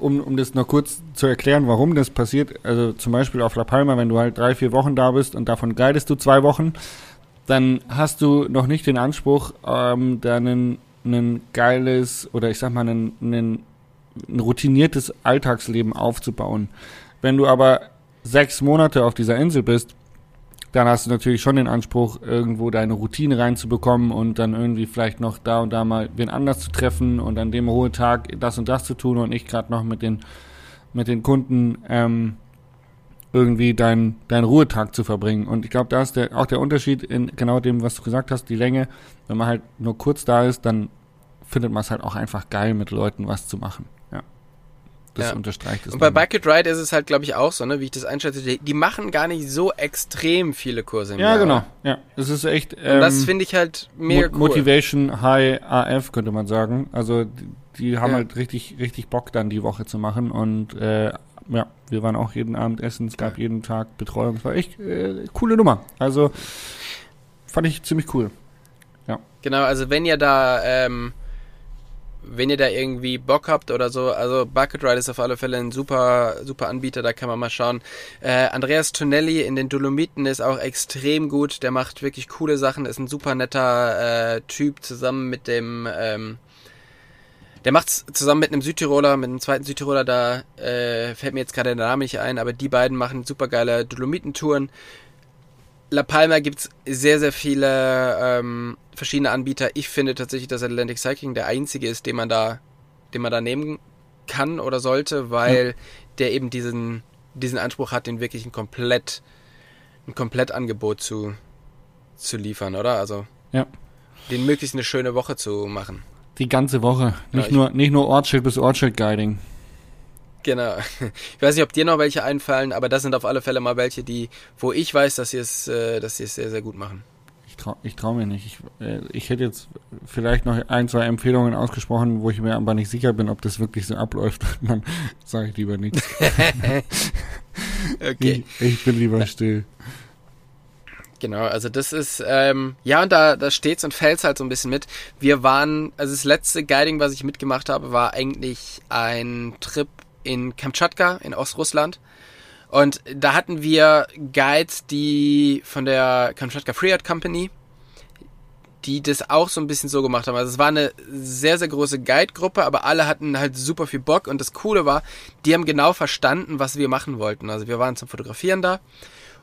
um, um das noch kurz zu erklären, warum das passiert. Also zum Beispiel auf La Palma, wenn du halt drei, vier Wochen da bist und davon guidest du zwei Wochen, dann hast du noch nicht den Anspruch, ähm, da ein, ein geiles oder ich sag mal ein, ein, ein routiniertes Alltagsleben aufzubauen. Wenn du aber sechs Monate auf dieser Insel bist, dann hast du natürlich schon den Anspruch, irgendwo deine Routine reinzubekommen und dann irgendwie vielleicht noch da und da mal wen anders zu treffen und an dem hohen Tag das und das zu tun und nicht gerade noch mit den mit den Kunden ähm, irgendwie deinen deinen Ruhetag zu verbringen. Und ich glaube, da ist der, auch der Unterschied in genau dem, was du gesagt hast, die Länge. Wenn man halt nur kurz da ist, dann findet man es halt auch einfach geil, mit Leuten was zu machen. Ja. Das Ja. unterstreicht es. Und bei. Bucket Ride ist es halt, glaube ich, auch so, ne, wie ich das einschätze. Die, die machen gar nicht so extrem viele Kurse im ja, Jahr. genau. Ja, es ist echt. Und das ähm, finde ich halt mega Mo- cool. Motivation High AF könnte man sagen. Also die, die haben Ja. halt richtig, richtig Bock dann die Woche zu machen und äh, ja, wir waren auch jeden Abend essen, es gab jeden Tag Betreuung. Es war echt äh, coole Nummer. Also fand ich ziemlich cool. Genau, also wenn ihr da, ähm, wenn ihr da irgendwie Bock habt oder so, also Bucket Ride ist auf alle Fälle ein super, super Anbieter, da kann man mal schauen. Äh, Andreas Tonelli in den Dolomiten ist auch extrem gut, der macht wirklich coole Sachen, ist ein super netter äh, Typ zusammen mit dem, ähm, der macht's zusammen mit einem Südtiroler, mit einem zweiten Südtiroler, da äh, fällt mir jetzt gerade der Name nicht ein, aber die beiden machen super geile Dolomitentouren. La Palma gibt's sehr, sehr viele ähm, verschiedene Anbieter. Ich finde tatsächlich, dass Atlantic Cycling der einzige ist, den man da, den man da nehmen kann oder sollte, weil der eben diesen, diesen Anspruch hat, den wirklich ein komplett, ein Komplettangebot zu, zu liefern, oder? Also Ja. den möglichst eine schöne Woche zu machen. Die ganze Woche. Nicht, ich- nur, nicht nur Ortsschild bis Ortsschild-Guiding. Genau. Ich weiß nicht, ob dir noch welche einfallen, aber das sind auf alle Fälle mal welche, die, wo ich weiß, dass sie es, äh, dass sie es sehr, sehr gut machen. Ich trau, ich trau mir nicht. Ich, äh, ich hätte jetzt vielleicht noch ein, zwei Empfehlungen ausgesprochen, wo ich mir aber nicht sicher bin, ob das wirklich so abläuft. Dann sage ich lieber nichts. Okay. Ich, ich bin lieber still. Genau, also das ist, ähm, ja, und da, da steht's und fällt's halt so ein bisschen mit. Wir waren, also das letzte Guiding, was ich mitgemacht habe, war eigentlich ein Trip in Kamtschatka in Ostrussland. Und da hatten wir Guides, die von der Kamtschatka Free Art Company, die das auch so ein bisschen so gemacht haben. Also es war eine sehr, sehr große Guide-Gruppe, aber alle hatten halt super viel Bock. Und das Coole war, die haben genau verstanden, was wir machen wollten. Also wir waren zum Fotografieren da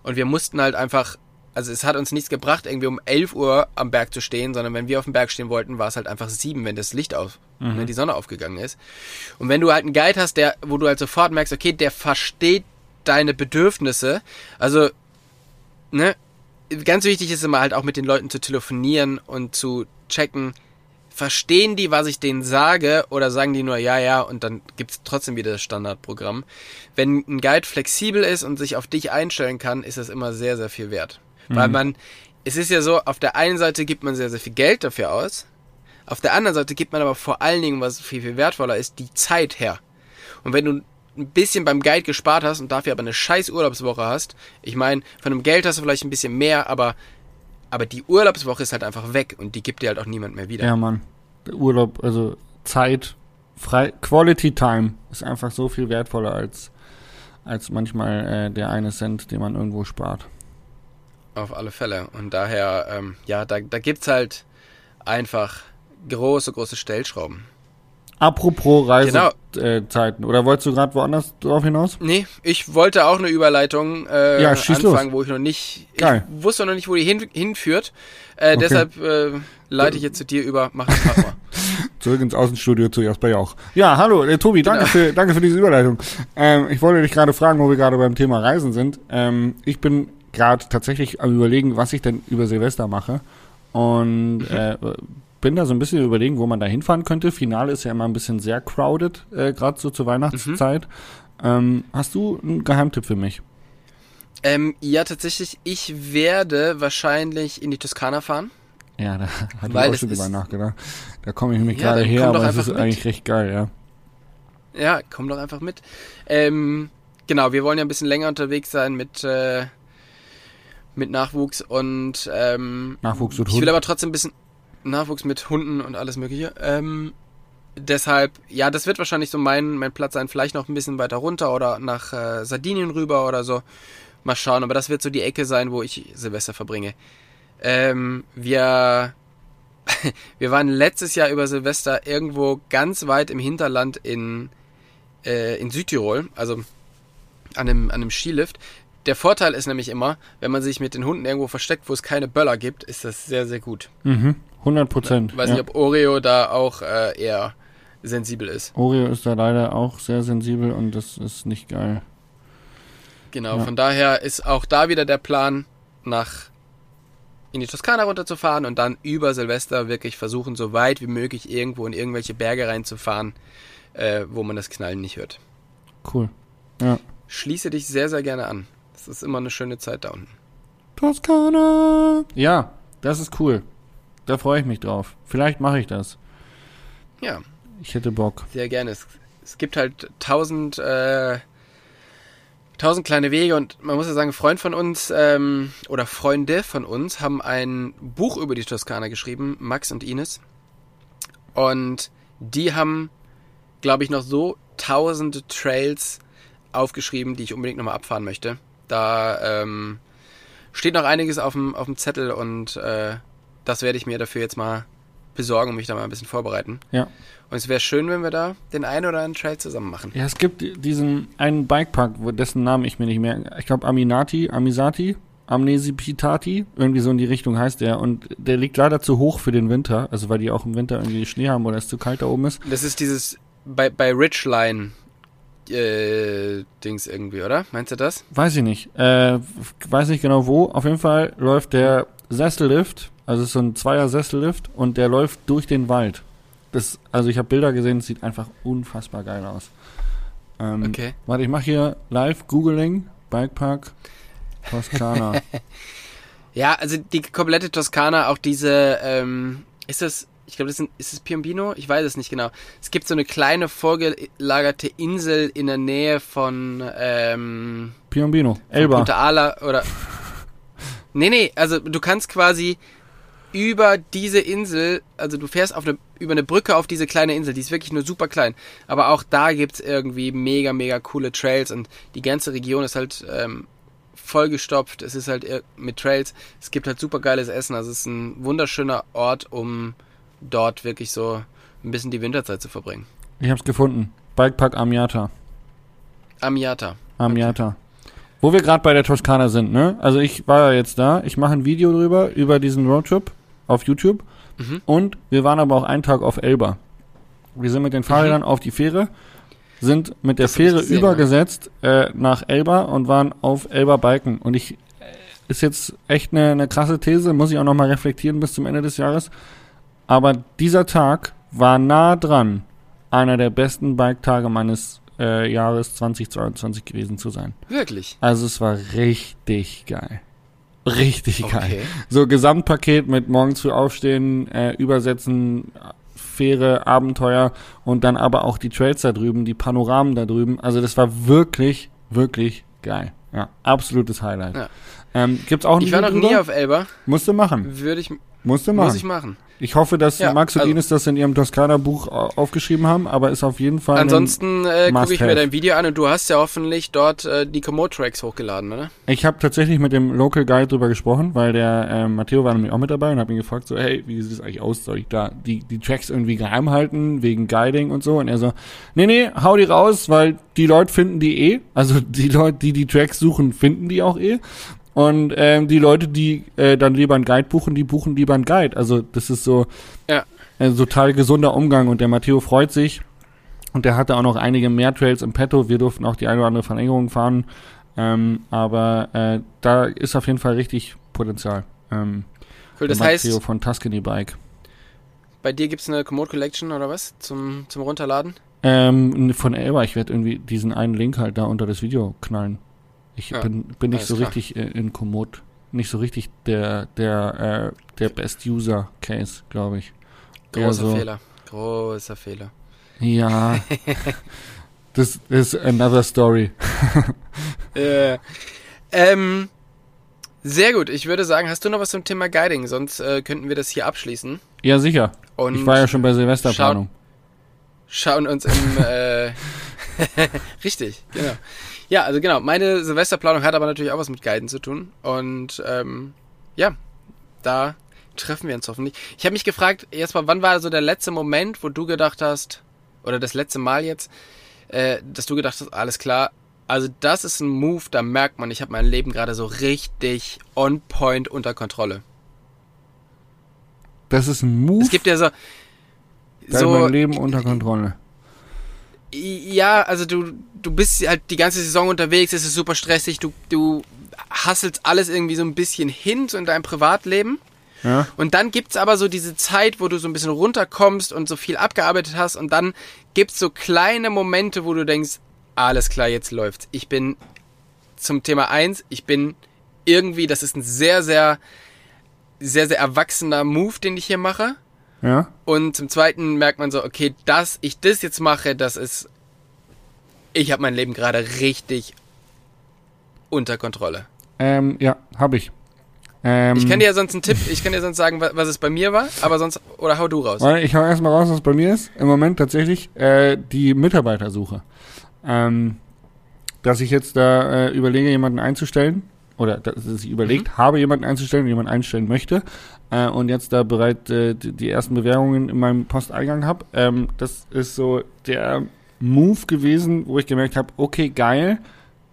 und wir mussten halt einfach, also es hat uns nichts gebracht, irgendwie um 11 Uhr am Berg zu stehen, sondern wenn wir auf dem Berg stehen wollten, war es halt einfach sieben, wenn das Licht auf, ne, die Sonne aufgegangen ist. Und wenn du halt einen Guide hast, der, wo du halt sofort merkst, okay, der versteht deine Bedürfnisse, also, ne, ganz wichtig ist immer halt auch mit den Leuten zu telefonieren und zu checken, verstehen die, was ich denen sage, oder sagen die nur ja, ja, und dann gibt's trotzdem wieder das Standardprogramm. Wenn ein Guide flexibel ist und sich auf dich einstellen kann, ist das immer sehr, sehr viel wert. Weil man, es ist ja so, auf der einen Seite gibt man sehr, sehr viel Geld dafür aus, auf der anderen Seite gibt man aber vor allen Dingen, was viel, viel wertvoller ist, die Zeit her. Und wenn du ein bisschen beim Guide gespart hast und dafür aber eine scheiß Urlaubswoche hast, ich meine, von dem Geld hast du vielleicht ein bisschen mehr, aber, aber die Urlaubswoche ist halt einfach weg und die gibt dir halt auch niemand mehr wieder. Ja, Mann. Urlaub, also Zeit, frei, Quality Time ist einfach so viel wertvoller als, als manchmal äh, der eine Cent, den man irgendwo spart. Auf alle Fälle. Und daher, ähm, ja, da, da gibt's halt einfach große, große Stellschrauben. Apropos Genau. Reisezeiten. Oder wolltest du gerade woanders drauf hinaus? Nee, ich wollte auch eine Überleitung äh, Ja, anfangen, los. wo ich noch nicht, Geil. ich wusste noch nicht, wo die hin, hinführt. Äh, Okay. Deshalb äh, leite ich jetzt zu dir über. Mach das mal. Zurück ins Außenstudio zu Jasper Jauch. Ja, hallo, äh, Tobi, danke, Genau. für, danke für diese Überleitung. Ähm, ich wollte dich gerade fragen, wo wir gerade beim Thema Reisen sind. Ähm, ich bin gerade tatsächlich am überlegen, was ich denn über Silvester mache. Und Mhm. äh, bin da so ein bisschen überlegen, wo man da hinfahren könnte. Finale ist ja immer ein bisschen sehr crowded, äh, gerade so zur Weihnachtszeit. Ähm, hast du einen Geheimtipp für mich? ähm, ja, tatsächlich, ich werde wahrscheinlich in die Toskana fahren. Ja, da hatte Weil ich auch das schon drüber nachgedacht. Da komme ich nämlich Ja, gerade her, aber einfach ist mit. eigentlich recht geil, ja. Ja, komm doch einfach mit. Ähm, genau, wir wollen ja ein bisschen länger unterwegs sein mit, äh, mit Nachwuchs und ähm, Nachwuchs und ich will aber trotzdem ein bisschen Nachwuchs mit Hunden und alles mögliche. Ähm, deshalb, ja, das wird wahrscheinlich so mein, mein Platz sein. Vielleicht noch ein bisschen weiter runter oder nach äh, Sardinien rüber oder so. Mal schauen, aber das wird so die Ecke sein, wo ich Silvester verbringe. Ähm, wir, wir waren letztes Jahr über Silvester irgendwo ganz weit im Hinterland in, äh, in Südtirol, also an einem, an einem Skilift. Der Vorteil ist nämlich immer, wenn man sich mit den Hunden irgendwo versteckt, wo es keine Böller gibt, ist das sehr, sehr gut. Mhm, 100 Prozent. Weiß ja. nicht, ob Oreo da auch äh, eher sensibel ist. Oreo ist da leider auch sehr sensibel und das ist nicht geil. Genau, Ja. von daher ist auch da wieder der Plan, nach in die Toskana runterzufahren und dann über Silvester wirklich versuchen, so weit wie möglich irgendwo in irgendwelche Berge reinzufahren, äh, wo man das Knallen nicht hört. Cool. Ja. Schließe dich sehr, sehr gerne an. Das ist immer eine schöne Zeit da unten. Toskana. Ja, das ist cool. Da freue ich mich drauf. Vielleicht mache ich das. Ja, Ich hätte Bock. sehr gerne. Es, es gibt halt tausend, äh, tausend kleine Wege und man muss ja sagen, Freund von uns ähm, oder Freunde von uns haben ein Buch über die Toskana geschrieben, Max und Ines. Und die haben, glaube ich, noch so tausende Trails aufgeschrieben, die ich unbedingt nochmal abfahren möchte. Da ähm, steht noch einiges auf dem, auf dem Zettel und äh, das werde ich mir dafür jetzt mal besorgen und mich da mal ein bisschen vorbereiten. Ja. Und es wäre schön, wenn wir da den einen oder anderen Trail zusammen machen. Ja, es gibt diesen einen Bikepark, dessen Namen ich mir nicht mehr. Ich glaube Aminati, Amisati, Amnesipitati, irgendwie so in die Richtung heißt der. Und der liegt leider zu hoch für den Winter, also weil die auch im Winter irgendwie Schnee haben oder es zu kalt da oben ist. Das ist dieses bei, bei Ridgeline äh, Dings irgendwie, oder? Meinst du das? Weiß ich nicht. Äh, weiß nicht genau wo. Auf jeden Fall läuft der Sessellift Also es ist so ein Zweier-Sessellift und der läuft durch den Wald. Das, also ich habe Bilder gesehen, es sieht einfach unfassbar geil aus. Ähm, Okay. Warte, ich mache hier live Googling, Bikepark, Toskana. Ja, also die komplette Toskana, auch diese, ähm, ist das, ich glaube, das sind, ist es Piombino? Ich weiß es nicht genau. Es gibt so eine kleine vorgelagerte Insel in der Nähe von, ähm, Piombino, von Elba. Punta Ala oder. Nee, nee, also du kannst quasi über diese Insel, also du fährst auf eine, über eine Brücke auf diese kleine Insel, die ist wirklich nur super klein. Aber auch da gibt's irgendwie mega, mega coole Trails und die ganze Region ist halt ähm, vollgestopft. Es ist halt ir- mit Trails. Es gibt halt super geiles Essen. Also es ist ein wunderschöner Ort, um dort wirklich so ein bisschen die Winterzeit zu verbringen. Ich habe es gefunden. Bikepark Amiata. Amiata. Amiata. Wo wir gerade bei der Toskana sind, ne? Also ich war ja jetzt da. Ich mache ein Video drüber, über diesen Roadtrip auf YouTube. Mhm. Und wir waren aber auch einen Tag auf Elba. Wir sind mit den Fahrrädern auf die Fähre, sind mit der Fähre gesehen, übergesetzt äh, nach Elba und waren auf Elba Biken. Und ich, äh, ist jetzt echt eine, eine krasse These, muss ich auch nochmal reflektieren bis zum Ende des Jahres. Aber dieser Tag war nah dran, einer der besten Bike-Tage meines äh, Jahres 2022 gewesen zu sein. Wirklich. Also es war richtig geil. Richtig geil. Okay. So Gesamtpaket mit morgens früh aufstehen, äh, übersetzen, Fähre, Abenteuer und dann aber auch die Trails da drüben, die Panoramen da drüben. Also das war wirklich, wirklich geil. Ja, absolutes Highlight. Ja. Ähm, gibt's auch ein Ich war noch nie auf Elba. Musst du machen. Würde ich, Musst du machen. muss Ich, ich machen. hoffe, dass Ja, Max und also- Ines das in ihrem Toskana-Buch au- aufgeschrieben haben, aber ist auf jeden Fall Ansonsten äh, gucke ich mir dein Video an und du hast ja hoffentlich dort äh, die Komoot-Tracks hochgeladen, oder? Ich habe tatsächlich mit dem Local Guide drüber gesprochen, weil der ähm, Matteo war nämlich auch mit dabei und habe ihn gefragt, so, hey, wie sieht es eigentlich aus? Soll ich da die, die Tracks irgendwie geheim halten, wegen Guiding und so? Und er so, nee, nee, hau die raus, weil die Leute finden die eh. Also die Leute, die die Tracks suchen, finden die auch eh. Und ähm, die Leute, die äh, dann lieber einen Guide buchen, die buchen lieber einen Guide. Also das ist so Ja. ein total gesunder Umgang und der Matteo freut sich. Und der hatte auch noch einige mehr Trails im Petto. Wir durften auch die eine oder andere Verlängerung fahren. Ähm, aber äh, da ist auf jeden Fall richtig Potenzial. Ähm, Cool, das Matteo heißt, von Tuscany Bike. bei dir gibt's eine Komoot Collection oder was zum, zum Runterladen? Ähm, von Elba, ich werde irgendwie diesen einen Link halt da unter das Video knallen. Ich Ja, bin, bin nicht so klar. richtig äh, in Komoot. Nicht so richtig der, der, äh, der Best User Case, glaube ich. Großer so, Fehler. Großer Fehler. Ja. das ist another story. Äh, ähm, sehr gut. Ich würde sagen, hast du noch was zum Thema Guiding? Sonst äh, könnten wir das hier abschließen. Ja, sicher. Und ich war ja schon bei Silvesterplanung. schauen uns im äh, richtig, genau. Ja, also genau. Meine Silvesterplanung hat aber natürlich auch was mit Guiden zu tun und ähm, ja, da treffen wir uns hoffentlich. Ich habe mich gefragt, erstmal, wann war so der letzte Moment, wo du gedacht hast oder das letzte Mal jetzt, äh, dass du gedacht hast, alles klar. Also das ist ein Move, da merkt man, ich habe mein Leben gerade so richtig on point unter Kontrolle. Das ist ein Move. Es gibt ja so da so mein Leben unter Kontrolle. Ja, also du, du bist halt die ganze Saison unterwegs, es ist super stressig, du, du hasselst alles irgendwie so ein bisschen hin so in deinem Privatleben. Ja. Und dann gibt's aber so diese Zeit, wo du so ein bisschen runterkommst und so viel abgearbeitet hast und dann gibt's so kleine Momente, wo du denkst, alles klar, jetzt läuft's. Ich bin zum Thema eins, ich bin irgendwie, das ist ein sehr, sehr, sehr, sehr erwachsener Move, den ich hier mache. Ja. Und zum Zweiten merkt man so, okay, dass ich das jetzt mache, das ist, ich habe mein Leben gerade richtig unter Kontrolle. Ähm, ja, habe ich. Ähm, Ich kann dir ja sonst einen Tipp, ich kann dir sonst sagen, wa- was es bei mir war, aber sonst, oder hau du raus. Ich hau erstmal raus, was bei mir ist. Im Moment tatsächlich äh, die Mitarbeitersuche. Ähm, dass ich jetzt da äh, überlege, jemanden einzustellen. Oder dass ich überlegt habe, jemanden einzustellen jemanden einstellen möchte. Äh, und jetzt da bereit äh, die, die ersten Bewerbungen in meinem Posteingang habe. Ähm, das ist so der Move gewesen, wo ich gemerkt habe, okay, geil.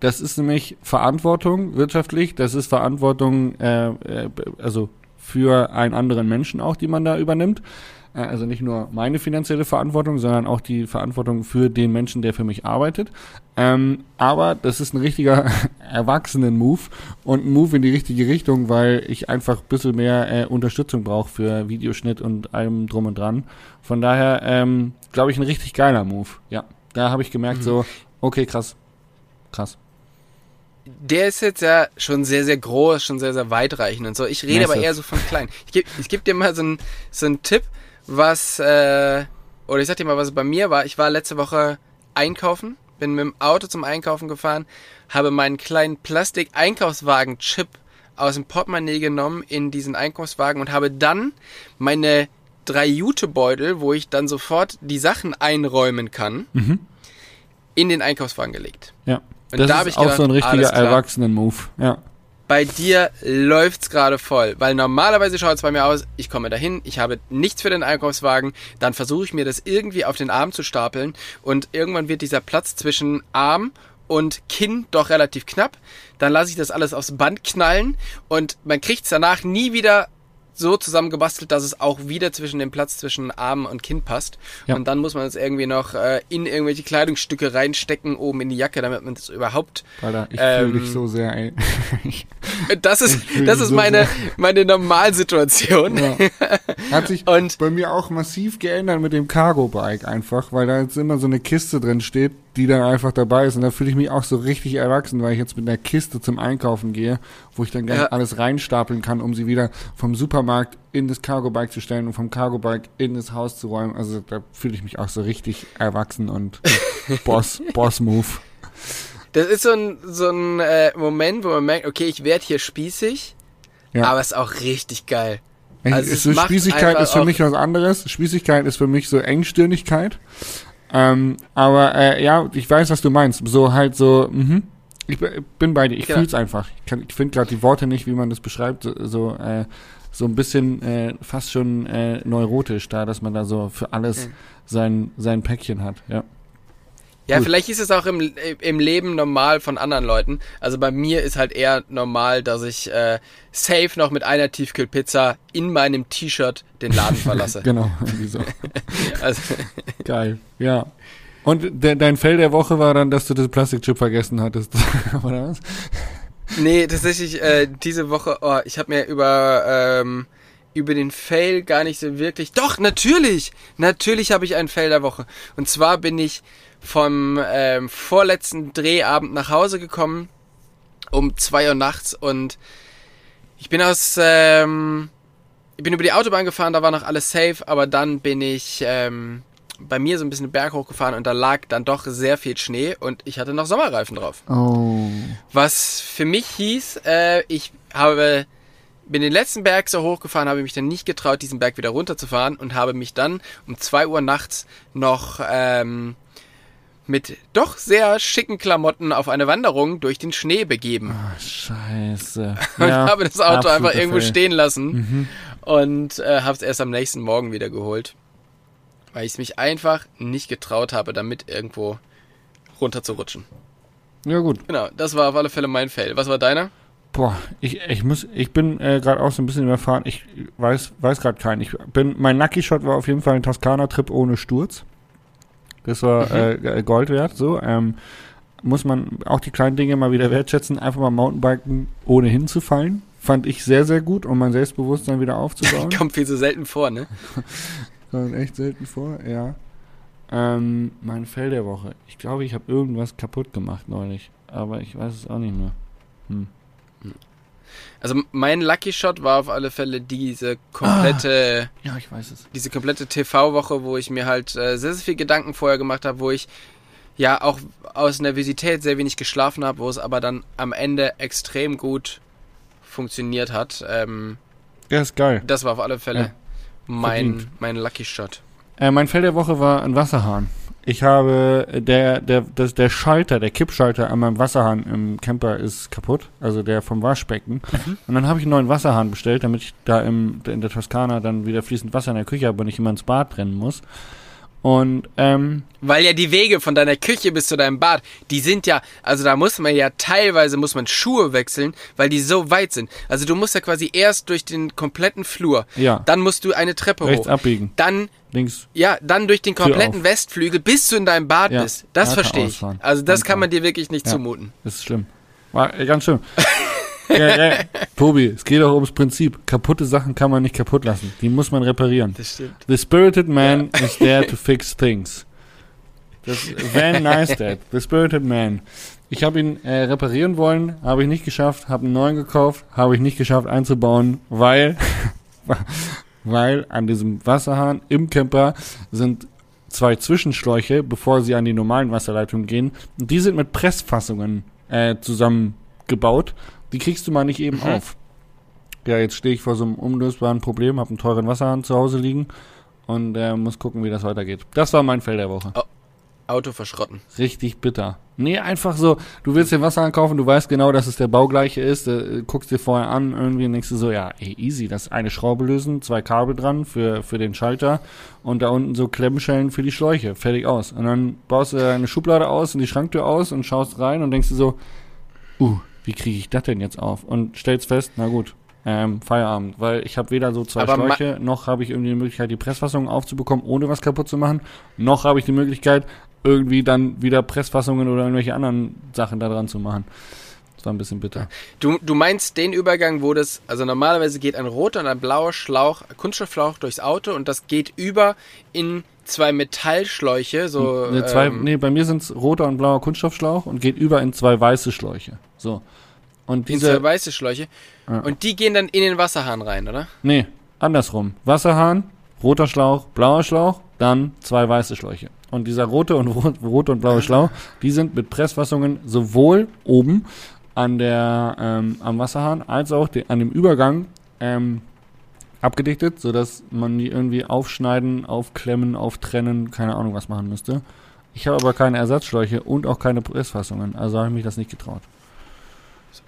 Das ist nämlich Verantwortung wirtschaftlich, das ist Verantwortung, äh, äh, also für einen anderen Menschen auch, die man da übernimmt. Äh, also nicht nur meine finanzielle Verantwortung, sondern auch die Verantwortung für den Menschen, der für mich arbeitet. Ähm, aber das ist ein richtiger Erwachsenen-Move und ein Move in die richtige Richtung, weil ich einfach ein bisschen mehr äh, Unterstützung brauche für Videoschnitt und allem drum und dran. Von daher, ähm, glaube ich, ein richtig geiler Move. Ja, da habe ich gemerkt, Mhm. so, okay, krass. Krass. Der ist jetzt ja schon sehr, sehr groß, schon sehr, sehr weitreichend und so. Ich rede aber Massive. eher so von klein. Ich gebe ich geb dir mal so einen so einen Tipp, was, äh, oder ich sag dir mal, was bei mir war. Ich war letzte Woche einkaufen, bin mit dem Auto zum Einkaufen gefahren, habe meinen kleinen Plastik-Einkaufswagen-Chip aus dem Portemonnaie genommen in diesen Einkaufswagen und habe dann meine drei Jutebeutel, wo ich dann sofort die Sachen einräumen kann, in den Einkaufswagen gelegt. Ja. Und das da ist ich auch gedacht, so ein richtiger. Erwachsenen-Move. Ja. Bei dir läuft's gerade voll. Weil normalerweise schaut es bei mir aus, ich komme dahin, ich habe nichts für den Einkaufswagen, dann versuche ich mir das irgendwie auf den Arm zu stapeln und irgendwann wird dieser Platz zwischen Arm und Kinn doch relativ knapp. Dann lasse ich das alles aufs Band knallen und man kriegt's danach nie wieder so zusammengebastelt, dass es auch wieder zwischen dem Platz zwischen Arm und Kinn passt. Ja. Und dann muss man es irgendwie noch äh, in irgendwelche Kleidungsstücke reinstecken, oben in die Jacke, damit man das überhaupt Alter, ich Ähm, fühle dich so sehr, ey. Das ist, das ist so meine, sehr. meine Normalsituation. Ja. Hat sich Und- bei mir auch massiv geändert mit dem Cargo-Bike einfach, weil da jetzt immer so eine Kiste drin steht, die dann einfach dabei ist. Und da fühle ich mich auch so richtig erwachsen, weil ich jetzt mit einer Kiste zum Einkaufen gehe, wo ich dann gleich Ja. alles reinstapeln kann, um sie wieder vom Supermarkt in das Cargo-Bike zu stellen und vom Cargo-Bike in das Haus zu räumen. Also da fühle ich mich auch so richtig erwachsen und Boss, Boss-Move. Das ist so ein, so ein äh, Moment, wo man merkt, okay, ich werde hier spießig, Ja. aber es ist auch richtig geil. Also Spießigkeit ist für mich was anderes. Spießigkeit ist für mich so Engstirnigkeit. Ähm, aber äh, ja, ich weiß, was du meinst. So halt so, mhm. Ich bin bei dir. Ich Genau. fühl's einfach. Ich, kann- ich finde gerade die Worte nicht, wie man das beschreibt. So, so, äh, so ein bisschen äh, fast schon äh, neurotisch da, dass man da so für alles Mhm. sein, sein Päckchen hat. Ja. Ja, Gut. vielleicht ist es auch im, im Leben normal von anderen Leuten. Also bei mir ist halt eher normal, dass ich äh, safe noch mit einer Tiefkühlpizza in meinem T-Shirt den Laden verlasse. Genau. irgendwie so. also, Geil. Ja. Und de dein Fell der Woche war dann, dass du das Plastikchip vergessen hattest. Oder was? Nee, tatsächlich äh, diese Woche, oh, ich habe mir über ähm, über den Fail gar nicht so wirklich. Doch, natürlich! Natürlich habe ich einen Fail der Woche. Und zwar bin ich vom ähm, vorletzten Drehabend nach Hause gekommen um zwei Uhr nachts und ich bin aus ähm, ich bin über die Autobahn gefahren, da war noch alles safe, aber dann bin ich ähm, bei mir so ein bisschen den Berg hochgefahren und da lag dann doch sehr viel Schnee und ich hatte noch Sommerreifen drauf. Oh. Was für mich hieß, äh, ich habe bin den letzten Berg so hochgefahren, habe mich dann nicht getraut, diesen Berg wieder runterzufahren und habe mich dann um zwei Uhr nachts noch ähm, mit doch sehr schicken Klamotten auf eine Wanderung durch den Schnee begeben. Ah, scheiße. und habe das Auto einfach irgendwo Fail. stehen lassen Mhm. und äh, habe es erst am nächsten Morgen wieder geholt, weil ich es mich einfach nicht getraut habe, damit irgendwo runter zu rutschen. Ja gut. Genau, das war auf alle Fälle mein Fail. Was war deiner? Boah, ich, ich muss, ich bin äh, gerade auch so ein bisschen überfahren. Ich weiß, weiß gerade keinen. Ich bin, mein Lucky Shot war auf jeden Fall ein Toskana-Trip ohne Sturz. Das war Mhm. äh, Gold wert. So ähm, muss man auch die kleinen Dinge mal wieder wertschätzen. Einfach mal Mountainbiken ohne hinzufallen. Fand ich sehr, sehr gut, um mein Selbstbewusstsein wieder aufzubauen. Kommt viel so selten vor, ne? Kommt echt selten vor, ja. Ähm, mein Fell der Woche. Ich glaube, ich habe irgendwas kaputt gemacht neulich. Aber ich weiß es auch nicht mehr. Hm. Also mein Lucky Shot war auf alle Fälle diese komplette, Ja, ich weiß es. diese komplette TV-Woche, wo ich mir halt äh, sehr, sehr viel Gedanken vorher gemacht habe, wo ich ja auch aus Nervosität sehr wenig geschlafen habe, wo es aber dann am Ende extrem gut funktioniert hat. Ähm, Ja, ist geil. das war auf alle Fälle Ja, mein, verdient. mein Lucky Shot. Äh, mein Fell der Woche war ein Wasserhahn. Ich habe, der, der, das, der Schalter, der Kippschalter an meinem Wasserhahn im Camper ist kaputt, also der vom Waschbecken. Und dann habe ich einen neuen Wasserhahn bestellt, damit ich da im, in der Toskana dann wieder fließend Wasser in der Küche habe und nicht immer ins Bad rennen muss. Und ähm, Weil ja die Wege von deiner Küche bis zu deinem Bad, die sind ja, also da muss man ja teilweise muss man Schuhe wechseln, weil die so weit sind. Also du musst ja quasi erst durch den kompletten Flur. Ja. Dann musst du eine Treppe rechts hoch. abbiegen. Dann Links. ja, dann durch den kompletten. Westflügel bis du in deinem Bad Ja, bist. Das verstehe ich. Also das Ganz kann man dir wirklich nicht zumuten. Das ist schlimm. War äh, ganz schlimm. ja, ja. Tobi, es geht auch ums Prinzip. Kaputte Sachen kann man nicht kaputt lassen. Die muss man reparieren. Das stimmt. The spirited man is there to fix things. Das Van Neistat, The Spirited Man. Ich habe ihn äh, reparieren wollen, habe ich nicht geschafft, habe einen neuen gekauft, habe ich nicht geschafft einzubauen, weil weil an diesem Wasserhahn im Camper sind zwei Zwischenschläuche, bevor sie an die normalen Wasserleitungen gehen. Und die sind mit Pressfassungen äh, zusammengebaut. Die kriegst du mal nicht eben Mhm. auf. Ja, jetzt stehe ich vor so einem unlösbaren Problem, habe einen teuren Wasserhahn zu Hause liegen und äh, muss gucken, wie das weitergeht. Das war mein Fell der Woche. Auto verschrotten. Richtig bitter. Nee, einfach so, du willst den Wasserhahn kaufen, du weißt genau, dass es der baugleiche ist, äh, guckst dir vorher an, irgendwie und denkst du so, ja, ey, easy, das ist eine Schraube lösen, zwei Kabel dran für, für den Schalter und da unten so Klemmschellen für die Schläuche, fertig aus. Und dann baust du eine Schublade aus und die Schranktür aus und schaust rein und denkst du so, uh, wie kriege ich das denn jetzt auf? Und stellst fest, na gut, ähm, Feierabend, weil ich habe weder so zwei Aber Schläuche, noch habe ich irgendwie die Möglichkeit, die Pressfassung aufzubekommen, ohne was kaputt zu machen, noch habe ich die Möglichkeit, irgendwie dann wieder Pressfassungen oder irgendwelche anderen Sachen da dran zu machen. War ein bisschen bitter. Du, du meinst den Übergang, wo das, also normalerweise geht ein roter und ein blauer Schlauch, Kunststoffschlauch durchs Auto und das geht über in zwei Metallschläuche, so. Ne, zwei, ähm, nee, bei mir sind es roter und blauer Kunststoffschlauch und geht über in zwei weiße Schläuche. So. Und in diese, zwei weiße Schläuche. Ja. Und die gehen dann in den Wasserhahn rein, oder? nee, andersrum. Wasserhahn, roter Schlauch, blauer Schlauch, dann zwei weiße Schläuche. Und dieser rote und rot, rote und blaue Schlauch, die sind mit Pressfassungen sowohl oben an der, ähm, am Wasserhahn als auch de, an dem Übergang ähm, abgedichtet, sodass man die irgendwie aufschneiden, aufklemmen, auftrennen, keine Ahnung was machen müsste. Ich habe aber keine Ersatzschläuche und auch keine Pressfassungen, also habe ich mich das nicht getraut.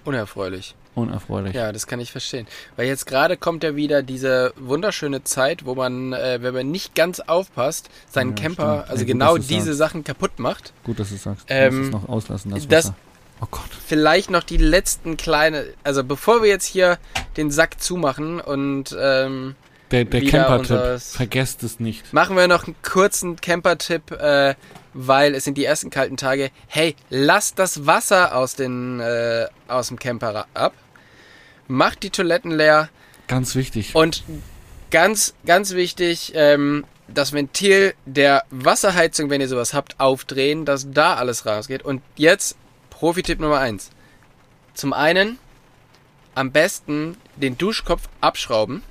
Unerfreulich. Unerfreulich. Ja, das kann ich verstehen. Weil jetzt gerade kommt ja wieder diese wunderschöne Zeit, wo man, äh, wenn man nicht ganz aufpasst, seinen Ja, Camper, stimmt. also Ja, gut, genau diese sagst. Sachen kaputt macht. Gut, dass du sagst. Du Ähm, es noch auslassen, das, das- Wasser. Oh Gott. Vielleicht noch die letzten kleine, also bevor wir jetzt hier den Sack zumachen und ähm, Der, der Camper-Tipp, vergesst es nicht. machen wir noch einen kurzen Camper-Tipp, äh, weil es sind die ersten kalten Tage. Hey, lasst das Wasser aus, den, äh, aus dem Camper ab. Macht die Toiletten leer. Ganz wichtig. Und ganz, ganz wichtig, ähm, das Ventil der Wasserheizung, wenn ihr sowas habt, aufdrehen, dass da alles rausgeht. Und jetzt Profi-Tipp Nummer eins. Zum einen am besten den Duschkopf abschrauben.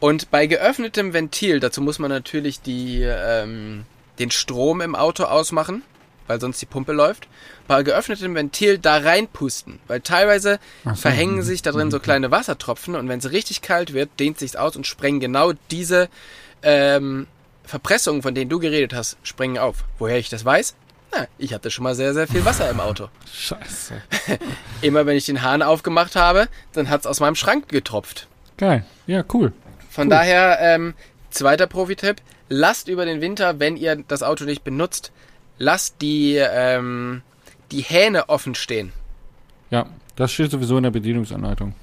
Und bei geöffnetem Ventil, dazu muss man natürlich die, ähm, den Strom im Auto ausmachen, weil sonst die Pumpe läuft. Bei geöffnetem Ventil da reinpusten, weil teilweise so, verhängen mhm, sich da drin so kleine Wassertropfen und wenn es richtig kalt wird, dehnt sich's aus und sprengen genau diese ähm, Verpressungen, von denen du geredet hast, springen auf. Woher ich das weiß? Ich hatte schon mal sehr, sehr viel Wasser im Auto. Scheiße. Immer wenn ich den Hahn aufgemacht habe, dann hat's aus meinem Schrank getropft. Geil. Ja, cool. Von Cool. daher, ähm, zweiter Profi-Tipp, lasst über den Winter, wenn ihr das Auto nicht benutzt, lasst die, ähm, die Hähne offen stehen. Ja, das steht sowieso in der Bedienungsanleitung.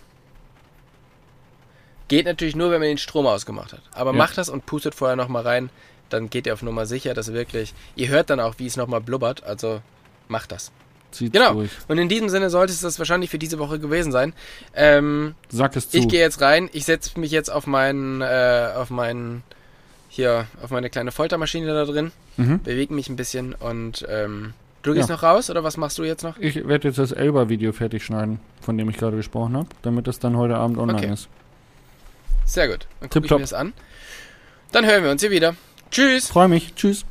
Geht natürlich nur, wenn man den Strom ausgemacht hat. Aber Ja. macht das und pustet vorher nochmal rein, dann geht ihr auf Nummer sicher, dass wirklich, ihr hört dann auch, wie es nochmal blubbert, also macht das. Zieht's Genau. durch. Und in diesem Sinne sollte es das wahrscheinlich für diese Woche gewesen sein. Ähm, Sag es zu. ich gehe jetzt rein, ich setze mich jetzt auf meinen, äh, auf meinen, hier, auf meine kleine Foltermaschine da drin, mhm. bewege mich ein bisschen und ähm, du gehst Ja. noch raus oder was machst du jetzt noch? Ich werde jetzt das Elba-Video fertig schneiden, von dem ich gerade gesprochen habe, damit das dann heute Abend online Okay. ist. Sehr gut, dann gucke ich mir das an. Dann hören wir uns hier wieder. Tschüss! Freue mich. Tschüss.